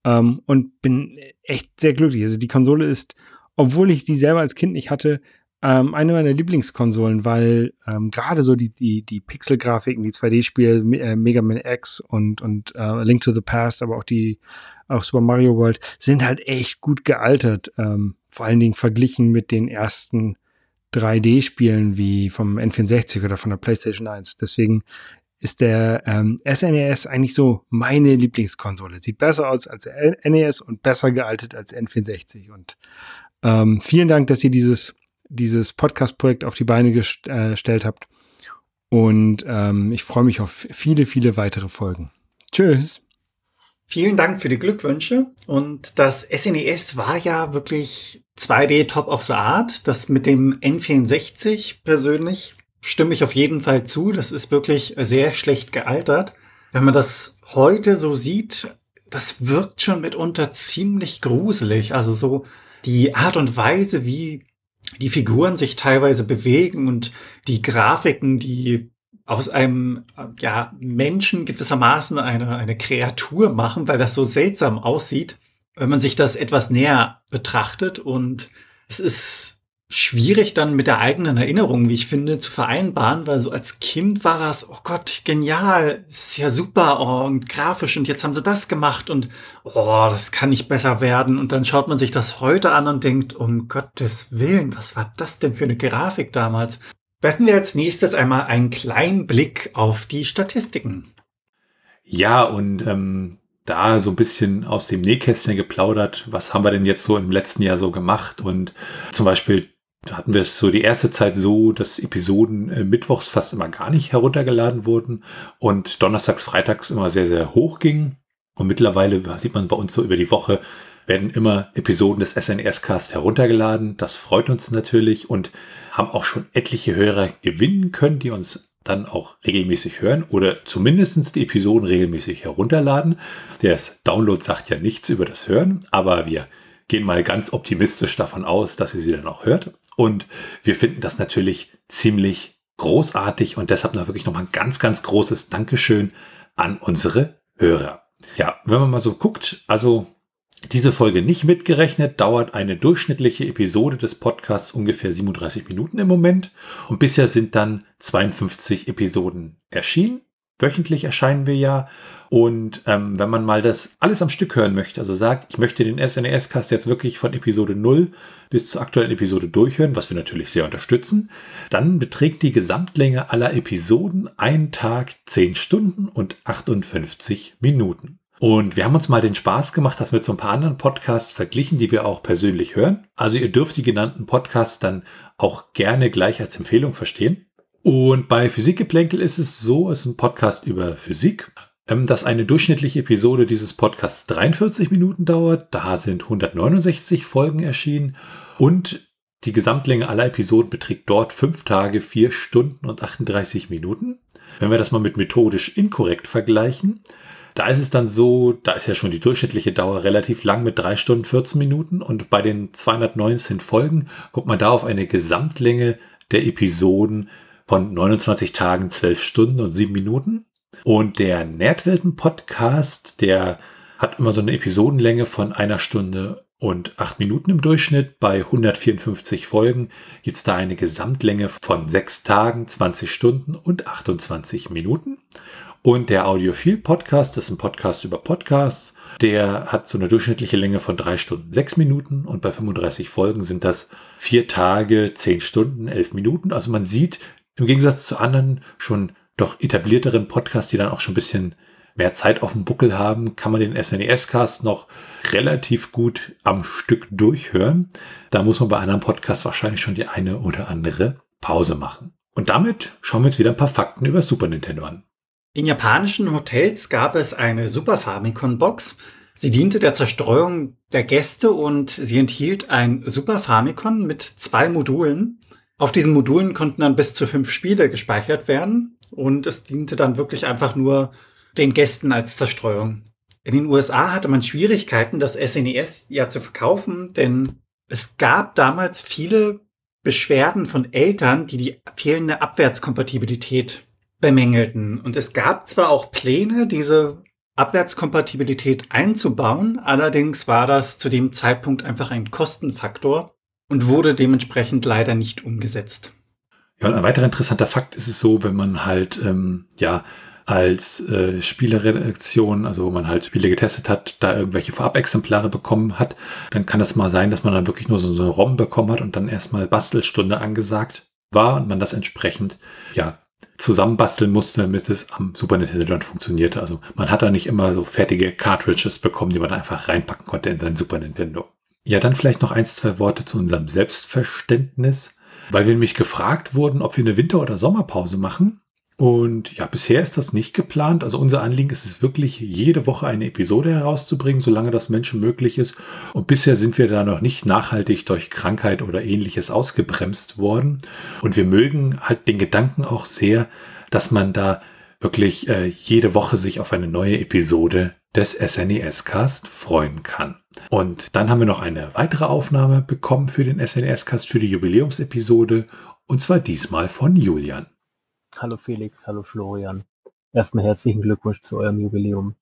ähm, und bin echt sehr glücklich. Also die Konsole ist, obwohl ich die selber als Kind nicht hatte, ähm, eine meiner Lieblingskonsolen, weil ähm, gerade so die, die, die Pixel-Grafiken, die 2D-Spiele, äh, Mega Man X und, und äh, Link to the Past, aber auch die auch Super Mario World, sind halt echt gut gealtert. Ähm, vor allen Dingen verglichen mit den ersten 3D-Spielen wie vom N64 oder von der PlayStation 1. Deswegen ist der ähm, SNES e eigentlich so meine Lieblingskonsole. Sieht besser aus als NES und besser gealtet als N64. Und ähm, vielen Dank, dass ihr dieses, dieses Podcast-Projekt auf die Beine äh, gestellt habt. Und ähm, ich freue mich auf viele, viele weitere Folgen. Tschüss. Vielen Dank für die Glückwünsche. Und das SNES e war ja wirklich 2D Top of the Art. Das mit dem N64 persönlich stimme ich auf jeden Fall zu. Das ist wirklich sehr schlecht gealtert. Wenn man das heute so sieht, das wirkt schon mitunter ziemlich gruselig. Also so die Art und Weise, wie die Figuren sich teilweise bewegen und die Grafiken, die aus einem ja, Menschen gewissermaßen eine, eine Kreatur machen, weil das so seltsam aussieht, wenn man sich das etwas näher betrachtet. Und es ist schwierig dann mit der eigenen Erinnerung, wie ich finde, zu vereinbaren, weil so als Kind war das, oh Gott, genial, ist ja super oh, und grafisch und jetzt haben sie das gemacht und oh, das kann nicht besser werden und dann schaut man sich das heute an und denkt, um Gottes Willen, was war das denn für eine Grafik damals? Werfen wir als nächstes einmal einen kleinen Blick auf die Statistiken. Ja, und ähm, da so ein bisschen aus dem Nähkästchen geplaudert, was haben wir denn jetzt so im letzten Jahr so gemacht und zum Beispiel Da hatten wir es so die erste Zeit so, dass Episoden äh, mittwochs fast immer gar nicht heruntergeladen wurden und donnerstags, freitags immer sehr, sehr hoch gingen. Und mittlerweile sieht man bei uns so über die Woche, werden immer Episoden des SNES-Cast heruntergeladen. Das freut uns natürlich und haben auch schon etliche Hörer gewinnen können, die uns dann auch regelmäßig hören oder zumindestens die Episoden regelmäßig herunterladen. Der Download sagt ja nichts über das Hören, aber wir gehen mal ganz optimistisch davon aus, dass ihr sie dann auch hört. Und wir finden das natürlich ziemlich großartig und deshalb noch wirklich nochmal ein ganz, ganz großes Dankeschön an unsere Hörer. Ja, wenn man mal so guckt, also diese Folge nicht mitgerechnet, dauert eine durchschnittliche Episode des Podcasts ungefähr 37 Minuten im Moment. Und bisher sind dann 52 Episoden erschienen. Wöchentlich erscheinen wir ja. Und ähm, wenn man mal das alles am Stück hören möchte, also sagt, ich möchte den SNES-Cast jetzt wirklich von Episode 0 bis zur aktuellen Episode durchhören, was wir natürlich sehr unterstützen, dann beträgt die Gesamtlänge aller Episoden einen Tag 10 Stunden und 58 Minuten. Und wir haben uns mal den Spaß gemacht, das mit so ein paar anderen Podcasts verglichen, die wir auch persönlich hören. Also ihr dürft die genannten Podcasts dann auch gerne gleich als Empfehlung verstehen. Und bei Physikgeplänkel ist es so, es ist ein Podcast über Physik, ähm, dass eine durchschnittliche Episode dieses Podcasts 43 Minuten dauert. Da sind 169 Folgen erschienen und die Gesamtlänge aller Episoden beträgt dort 5 Tage, 4 Stunden und 38 Minuten. Wenn wir das mal mit methodisch inkorrekt vergleichen, da ist es dann so, da ist ja schon die durchschnittliche Dauer relativ lang mit 3 Stunden 14 Minuten und bei den 219 Folgen kommt man da auf eine Gesamtlänge der Episoden von 29 Tagen, 12 Stunden und 7 Minuten. Und der Nerdwelten-Podcast, der hat immer so eine Episodenlänge von einer Stunde und 8 Minuten im Durchschnitt. Bei 154 Folgen gibt es da eine Gesamtlänge von 6 Tagen, 20 Stunden und 28 Minuten. Und der Audiophil Podcast ist ein Podcast über Podcasts. Der hat so eine durchschnittliche Länge von drei Stunden, sechs Minuten und bei 35 Folgen sind das vier Tage, zehn Stunden, elf Minuten. Also man sieht im Gegensatz zu anderen schon doch etablierteren Podcasts, die dann auch schon ein bisschen mehr Zeit auf dem Buckel haben, kann man den SNES-Cast noch relativ gut am Stück durchhören. Da muss man bei anderen Podcasts wahrscheinlich schon die eine oder andere Pause machen. Und damit schauen wir uns wieder ein paar Fakten über Super Nintendo an. In japanischen Hotels gab es eine Super Famicom Box. Sie diente der Zerstreuung der Gäste und sie enthielt ein Super Famicom mit zwei Modulen. Auf diesen Modulen konnten dann bis zu fünf Spiele gespeichert werden und es diente dann wirklich einfach nur den Gästen als Zerstreuung. In den USA hatte man Schwierigkeiten, das SNES e ja zu verkaufen, denn es gab damals viele Beschwerden von Eltern, die die fehlende Abwärtskompatibilität bemängelten. Und es gab zwar auch Pläne, diese Abwärtskompatibilität einzubauen, allerdings war das zu dem Zeitpunkt einfach ein Kostenfaktor und wurde dementsprechend leider nicht umgesetzt. Ja, und ein weiterer interessanter Fakt ist es so, wenn man halt ähm, ja als äh, Spieleredaktion, also wo man halt Spiele getestet hat, da irgendwelche Vorabexemplare bekommen hat, dann kann es mal sein, dass man dann wirklich nur so, so eine ROM bekommen hat und dann erstmal Bastelstunde angesagt war und man das entsprechend ja zusammenbasteln musste, damit es am Super Nintendo dann funktionierte. Also man hat da nicht immer so fertige Cartridges bekommen, die man einfach reinpacken konnte in sein Super Nintendo. Ja, dann vielleicht noch eins, zwei Worte zu unserem Selbstverständnis, weil wir nämlich gefragt wurden, ob wir eine Winter- oder Sommerpause machen. Und ja, bisher ist das nicht geplant. Also unser Anliegen ist es wirklich, jede Woche eine Episode herauszubringen, solange das Menschen möglich ist. Und bisher sind wir da noch nicht nachhaltig durch Krankheit oder ähnliches ausgebremst worden. Und wir mögen halt den Gedanken auch sehr, dass man da wirklich äh, jede Woche sich auf eine neue Episode des SNES Cast freuen kann. Und dann haben wir noch eine weitere Aufnahme bekommen für den SNES Cast für die Jubiläumsepisode und zwar diesmal von Julian. Hallo Felix, hallo Florian. Erstmal herzlichen Glückwunsch zu eurem Jubiläum.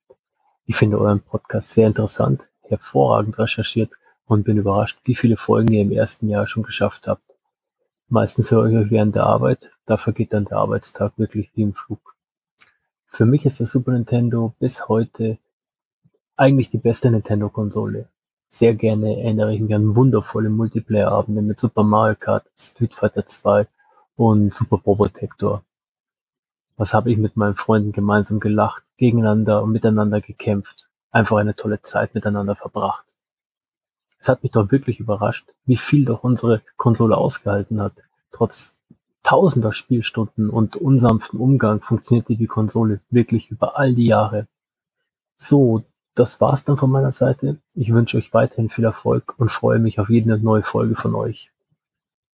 Ich finde euren Podcast sehr interessant, hervorragend recherchiert und bin überrascht, wie viele Folgen ihr im ersten Jahr schon geschafft habt. Meistens höre ich euch während der Arbeit, da vergeht dann der Arbeitstag wirklich wie im Flug. Für mich ist das Super Nintendo bis heute eigentlich die beste Nintendo-Konsole. Sehr gerne erinnere ich mich an wundervolle Multiplayer-Abende mit Super Mario Kart, Street Fighter 2 und Super Probotector. Was habe ich mit meinen Freunden gemeinsam gelacht, gegeneinander und miteinander gekämpft. Einfach eine tolle Zeit miteinander verbracht. Es hat mich doch wirklich überrascht, wie viel doch unsere Konsole ausgehalten hat. Trotz tausender Spielstunden und unsanften Umgang funktionierte die Konsole wirklich über all die Jahre. So, das war's dann von meiner Seite. Ich wünsche euch weiterhin viel Erfolg und freue mich auf jede neue Folge von euch.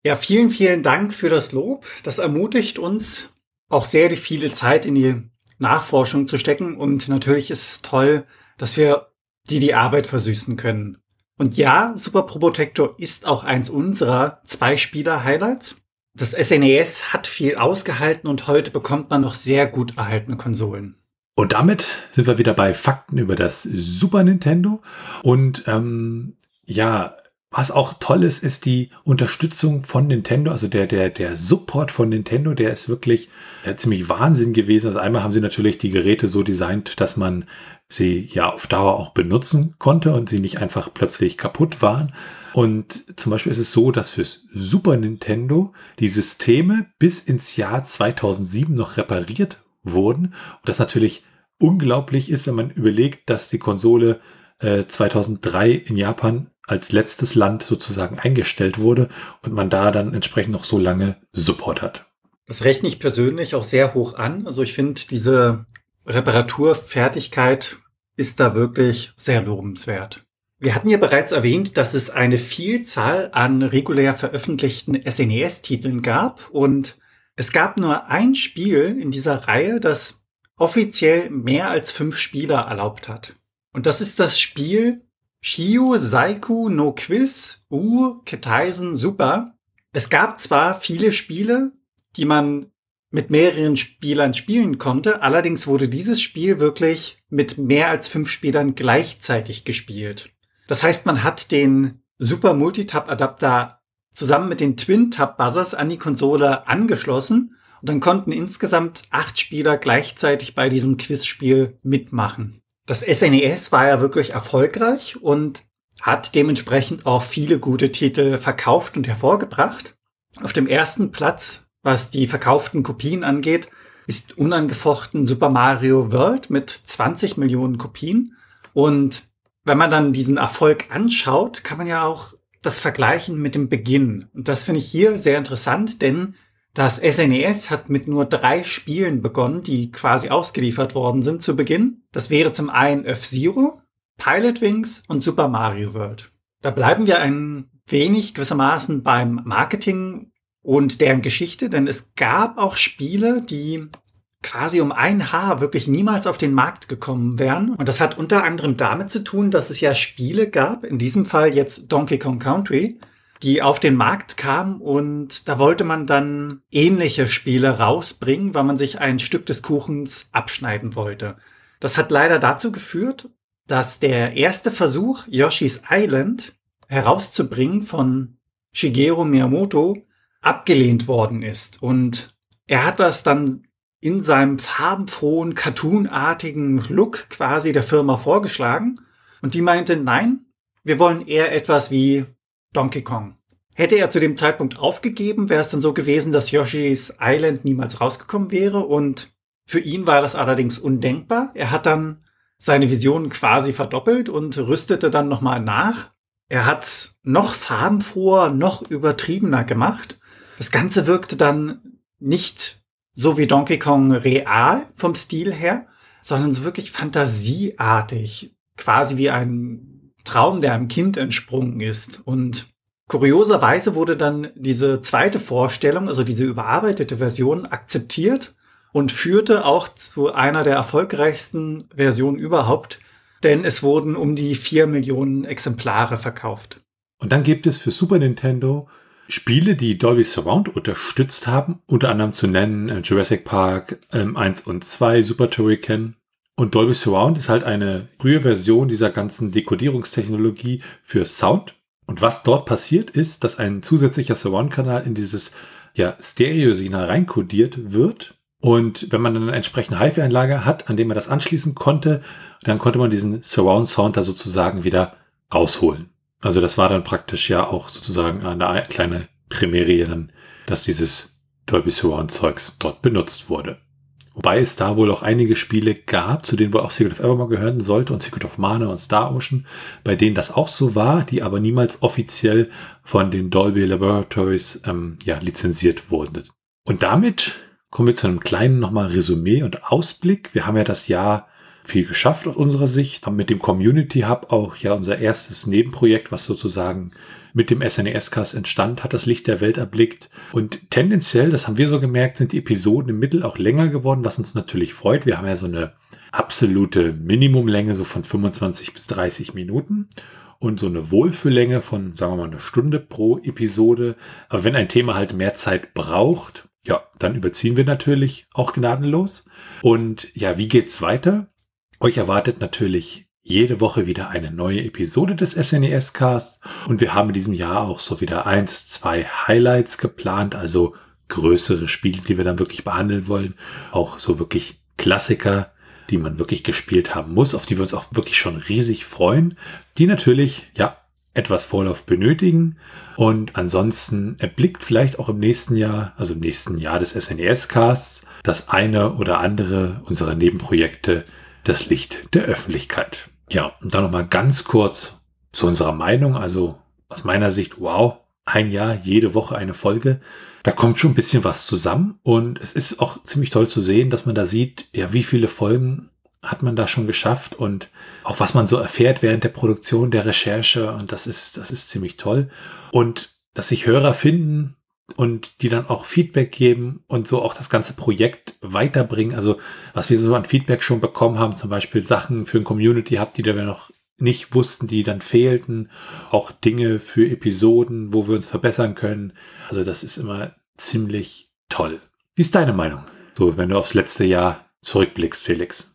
Ja, vielen, vielen Dank für das Lob. Das ermutigt uns auch sehr, die viele Zeit in die Nachforschung zu stecken. Und natürlich ist es toll, dass wir die die Arbeit versüßen können. Und ja, Super Probotector ist auch eins unserer Zwei-Spieler-Highlights. Das SNES e hat viel ausgehalten und heute bekommt man noch sehr gut erhaltene Konsolen. Und damit sind wir wieder bei Fakten über das Super Nintendo. Und ähm, ja, was auch toll ist, ist die Unterstützung von Nintendo, also der, der, der Support von Nintendo, der ist wirklich ja, ziemlich Wahnsinn gewesen. Also einmal haben sie natürlich die Geräte so designt, dass man sie ja auf Dauer auch benutzen konnte und sie nicht einfach plötzlich kaputt waren. Und zum Beispiel ist es so, dass fürs Super Nintendo die Systeme bis ins Jahr 2007 noch repariert wurden. Und das natürlich unglaublich ist, wenn man überlegt, dass die Konsole äh, 2003 in Japan als letztes Land sozusagen eingestellt wurde und man da dann entsprechend noch so lange Support hat. Das rechne ich persönlich auch sehr hoch an. Also ich finde, diese Reparaturfertigkeit ist da wirklich sehr lobenswert. Wir hatten ja bereits erwähnt, dass es eine Vielzahl an regulär veröffentlichten SNES-Titeln gab und es gab nur ein Spiel in dieser Reihe, das offiziell mehr als fünf Spieler erlaubt hat. Und das ist das Spiel Shiu Saiku no Quiz U Ketaisen Super. Es gab zwar viele Spiele, die man mit mehreren Spielern spielen konnte, allerdings wurde dieses Spiel wirklich mit mehr als fünf Spielern gleichzeitig gespielt. Das heißt, man hat den Super Multitap Adapter zusammen mit den Twin Tab Buzzers an die Konsole angeschlossen und dann konnten insgesamt acht Spieler gleichzeitig bei diesem Quizspiel mitmachen. Das SNES e war ja wirklich erfolgreich und hat dementsprechend auch viele gute Titel verkauft und hervorgebracht. Auf dem ersten Platz, was die verkauften Kopien angeht, ist unangefochten Super Mario World mit 20 Millionen Kopien. Und wenn man dann diesen Erfolg anschaut, kann man ja auch das vergleichen mit dem Beginn. Und das finde ich hier sehr interessant, denn das SNES e hat mit nur drei Spielen begonnen, die quasi ausgeliefert worden sind zu Beginn. Das wäre zum einen F-Zero, Pilot Wings und Super Mario World. Da bleiben wir ein wenig gewissermaßen beim Marketing und deren Geschichte, denn es gab auch Spiele, die quasi um ein Haar wirklich niemals auf den Markt gekommen wären. Und das hat unter anderem damit zu tun, dass es ja Spiele gab, in diesem Fall jetzt Donkey Kong Country, die auf den Markt kam und da wollte man dann ähnliche Spiele rausbringen, weil man sich ein Stück des Kuchens abschneiden wollte. Das hat leider dazu geführt, dass der erste Versuch, Yoshi's Island herauszubringen von Shigeru Miyamoto abgelehnt worden ist. Und er hat das dann in seinem farbenfrohen, cartoonartigen Look quasi der Firma vorgeschlagen. Und die meinte, nein, wir wollen eher etwas wie Donkey Kong. Hätte er zu dem Zeitpunkt aufgegeben, wäre es dann so gewesen, dass Yoshi's Island niemals rausgekommen wäre und für ihn war das allerdings undenkbar. Er hat dann seine Vision quasi verdoppelt und rüstete dann nochmal nach. Er hat noch farbenfroher, noch übertriebener gemacht. Das Ganze wirkte dann nicht so wie Donkey Kong real vom Stil her, sondern so wirklich fantasieartig, quasi wie ein Traum, der einem Kind entsprungen ist. Und kurioserweise wurde dann diese zweite Vorstellung, also diese überarbeitete Version, akzeptiert und führte auch zu einer der erfolgreichsten Versionen überhaupt, denn es wurden um die vier Millionen Exemplare verkauft. Und dann gibt es für Super Nintendo Spiele, die Dolby Surround unterstützt haben, unter anderem zu nennen äh, Jurassic Park ähm, 1 und 2, Super Turrican, und Dolby Surround ist halt eine frühe Version dieser ganzen Dekodierungstechnologie für Sound. Und was dort passiert ist, dass ein zusätzlicher Surround-Kanal in dieses ja, Stereo-Signal reinkodiert wird. Und wenn man dann eine entsprechende HiFi-Anlage hat, an dem man das anschließen konnte, dann konnte man diesen Surround-Sound da sozusagen wieder rausholen. Also das war dann praktisch ja auch sozusagen eine kleine Premiere dann, dass dieses Dolby Surround Zeugs dort benutzt wurde. Wobei es da wohl auch einige Spiele gab, zu denen wohl auch Secret of Evermore gehören sollte und Secret of Mana und Star Ocean, bei denen das auch so war, die aber niemals offiziell von den Dolby Laboratories ähm, ja, lizenziert wurden. Und damit kommen wir zu einem kleinen nochmal Resümee und Ausblick. Wir haben ja das Jahr viel geschafft aus unserer Sicht, haben mit dem Community Hub auch ja unser erstes Nebenprojekt, was sozusagen mit dem SNES-Cast entstand, hat das Licht der Welt erblickt. Und tendenziell, das haben wir so gemerkt, sind die Episoden im Mittel auch länger geworden, was uns natürlich freut. Wir haben ja so eine absolute Minimumlänge so von 25 bis 30 Minuten und so eine Wohlfühllänge von, sagen wir mal, eine Stunde pro Episode. Aber wenn ein Thema halt mehr Zeit braucht, ja, dann überziehen wir natürlich auch gnadenlos. Und ja, wie geht's weiter? Euch erwartet natürlich jede Woche wieder eine neue Episode des SNES Casts und wir haben in diesem Jahr auch so wieder eins, zwei Highlights geplant, also größere Spiele, die wir dann wirklich behandeln wollen, auch so wirklich Klassiker, die man wirklich gespielt haben muss, auf die wir uns auch wirklich schon riesig freuen, die natürlich, ja, etwas Vorlauf benötigen. Und ansonsten erblickt vielleicht auch im nächsten Jahr, also im nächsten Jahr des SNES Casts, das eine oder andere unserer Nebenprojekte das Licht der Öffentlichkeit. Ja, und dann nochmal ganz kurz zu unserer Meinung. Also aus meiner Sicht, wow, ein Jahr, jede Woche eine Folge. Da kommt schon ein bisschen was zusammen und es ist auch ziemlich toll zu sehen, dass man da sieht, ja, wie viele Folgen hat man da schon geschafft und auch was man so erfährt während der Produktion, der Recherche und das ist, das ist ziemlich toll. Und dass sich Hörer finden und die dann auch Feedback geben und so auch das ganze Projekt weiterbringen. Also was wir so an Feedback schon bekommen haben, zum Beispiel Sachen für ein Community habt, die da noch nicht wussten, die dann fehlten, auch Dinge für Episoden, wo wir uns verbessern können. Also das ist immer ziemlich toll. Wie ist deine Meinung? So, wenn du aufs letzte Jahr zurückblickst, Felix.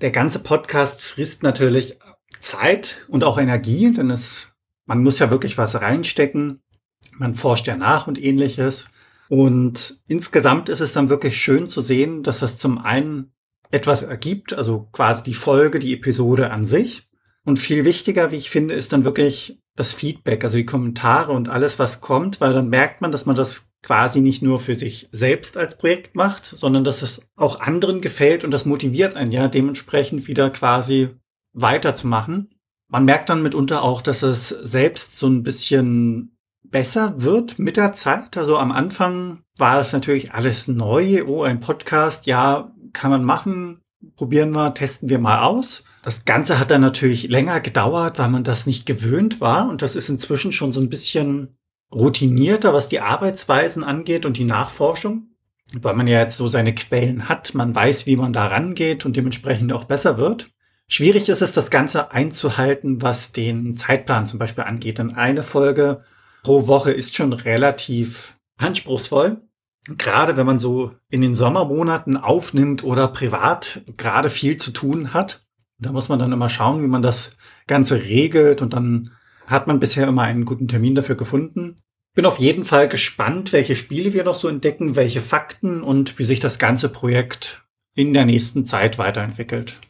Der ganze Podcast frisst natürlich Zeit und auch Energie, denn es, man muss ja wirklich was reinstecken man forscht ja nach und ähnliches. Und insgesamt ist es dann wirklich schön zu sehen, dass das zum einen etwas ergibt, also quasi die Folge, die Episode an sich. Und viel wichtiger, wie ich finde, ist dann wirklich das Feedback, also die Kommentare und alles, was kommt, weil dann merkt man, dass man das quasi nicht nur für sich selbst als Projekt macht, sondern dass es auch anderen gefällt und das motiviert einen ja dementsprechend wieder quasi weiterzumachen. Man merkt dann mitunter auch, dass es selbst so ein bisschen besser wird mit der Zeit. Also am Anfang war es natürlich alles neu. Oh, ein Podcast, ja, kann man machen. Probieren wir, testen wir mal aus. Das Ganze hat dann natürlich länger gedauert, weil man das nicht gewöhnt war. Und das ist inzwischen schon so ein bisschen routinierter, was die Arbeitsweisen angeht und die Nachforschung. Weil man ja jetzt so seine Quellen hat. Man weiß, wie man da rangeht und dementsprechend auch besser wird. Schwierig ist es, das Ganze einzuhalten, was den Zeitplan zum Beispiel angeht. Denn eine Folge pro Woche ist schon relativ anspruchsvoll. Gerade wenn man so in den Sommermonaten aufnimmt oder privat gerade viel zu tun hat. Da muss man dann immer schauen, wie man das Ganze regelt und dann hat man bisher immer einen guten Termin dafür gefunden. Bin auf jeden Fall gespannt, welche Spiele wir noch so entdecken, welche Fakten und wie sich das ganze Projekt in der nächsten Zeit weiterentwickelt.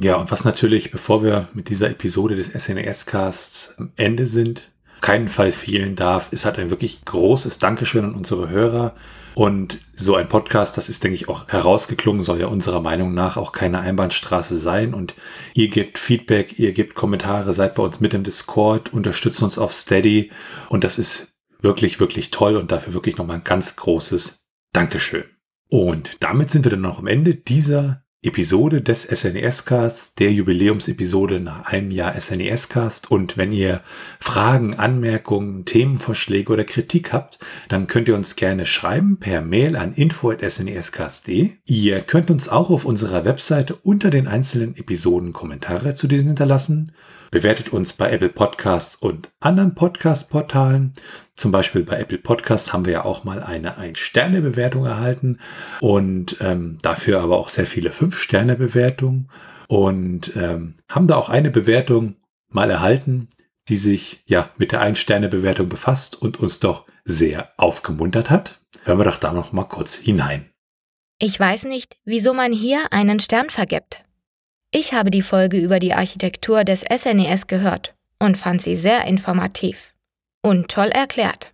Ja, und was natürlich, bevor wir mit dieser Episode des SNES-Casts am Ende sind, keinen Fall fehlen darf, ist halt ein wirklich großes Dankeschön an unsere Hörer. Und so ein Podcast, das ist, denke ich, auch herausgeklungen, soll ja unserer Meinung nach auch keine Einbahnstraße sein. Und ihr gebt Feedback, ihr gebt Kommentare, seid bei uns mit im Discord, unterstützt uns auf Steady. Und das ist wirklich, wirklich toll und dafür wirklich nochmal ein ganz großes Dankeschön. Und damit sind wir dann noch am Ende dieser Episode des SNES-Casts, der Jubiläumsepisode nach einem Jahr SNES-Cast. Und wenn ihr Fragen, Anmerkungen, Themenvorschläge oder Kritik habt, dann könnt ihr uns gerne schreiben per Mail an info.snescast.de. Ihr könnt uns auch auf unserer Webseite unter den einzelnen Episoden Kommentare zu diesen hinterlassen. Bewertet uns bei Apple Podcasts und anderen Podcast-Portalen. Zum Beispiel bei Apple Podcasts haben wir ja auch mal eine Ein-Sterne-Bewertung erhalten und ähm, dafür aber auch sehr viele Fünf-Sterne-Bewertungen und ähm, haben da auch eine Bewertung mal erhalten, die sich ja mit der Ein-Sterne-Bewertung befasst und uns doch sehr aufgemuntert hat. Hören wir doch da noch mal kurz hinein. Ich weiß nicht, wieso man hier einen Stern vergibt. Ich habe die Folge über die Architektur des SNES e gehört und fand sie sehr informativ und toll erklärt.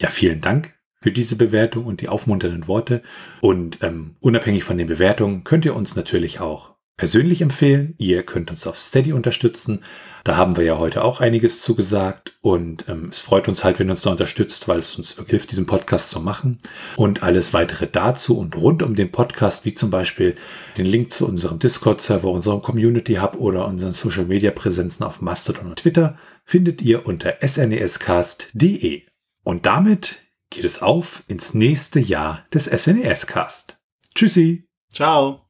Ja, vielen Dank für diese Bewertung und die aufmunternden Worte. Und ähm, unabhängig von den Bewertungen könnt ihr uns natürlich auch persönlich empfehlen. Ihr könnt uns auf Steady unterstützen. Da haben wir ja heute auch einiges zugesagt. Und ähm, es freut uns halt, wenn ihr uns da unterstützt, weil es uns hilft, diesen Podcast zu machen. Und alles weitere dazu und rund um den Podcast, wie zum Beispiel den Link zu unserem Discord-Server, unserem Community Hub oder unseren Social-Media-Präsenzen auf Mastodon und Twitter, findet ihr unter snescast.de. Und damit geht es auf ins nächste Jahr des SNES Cast. Tschüssi. Ciao.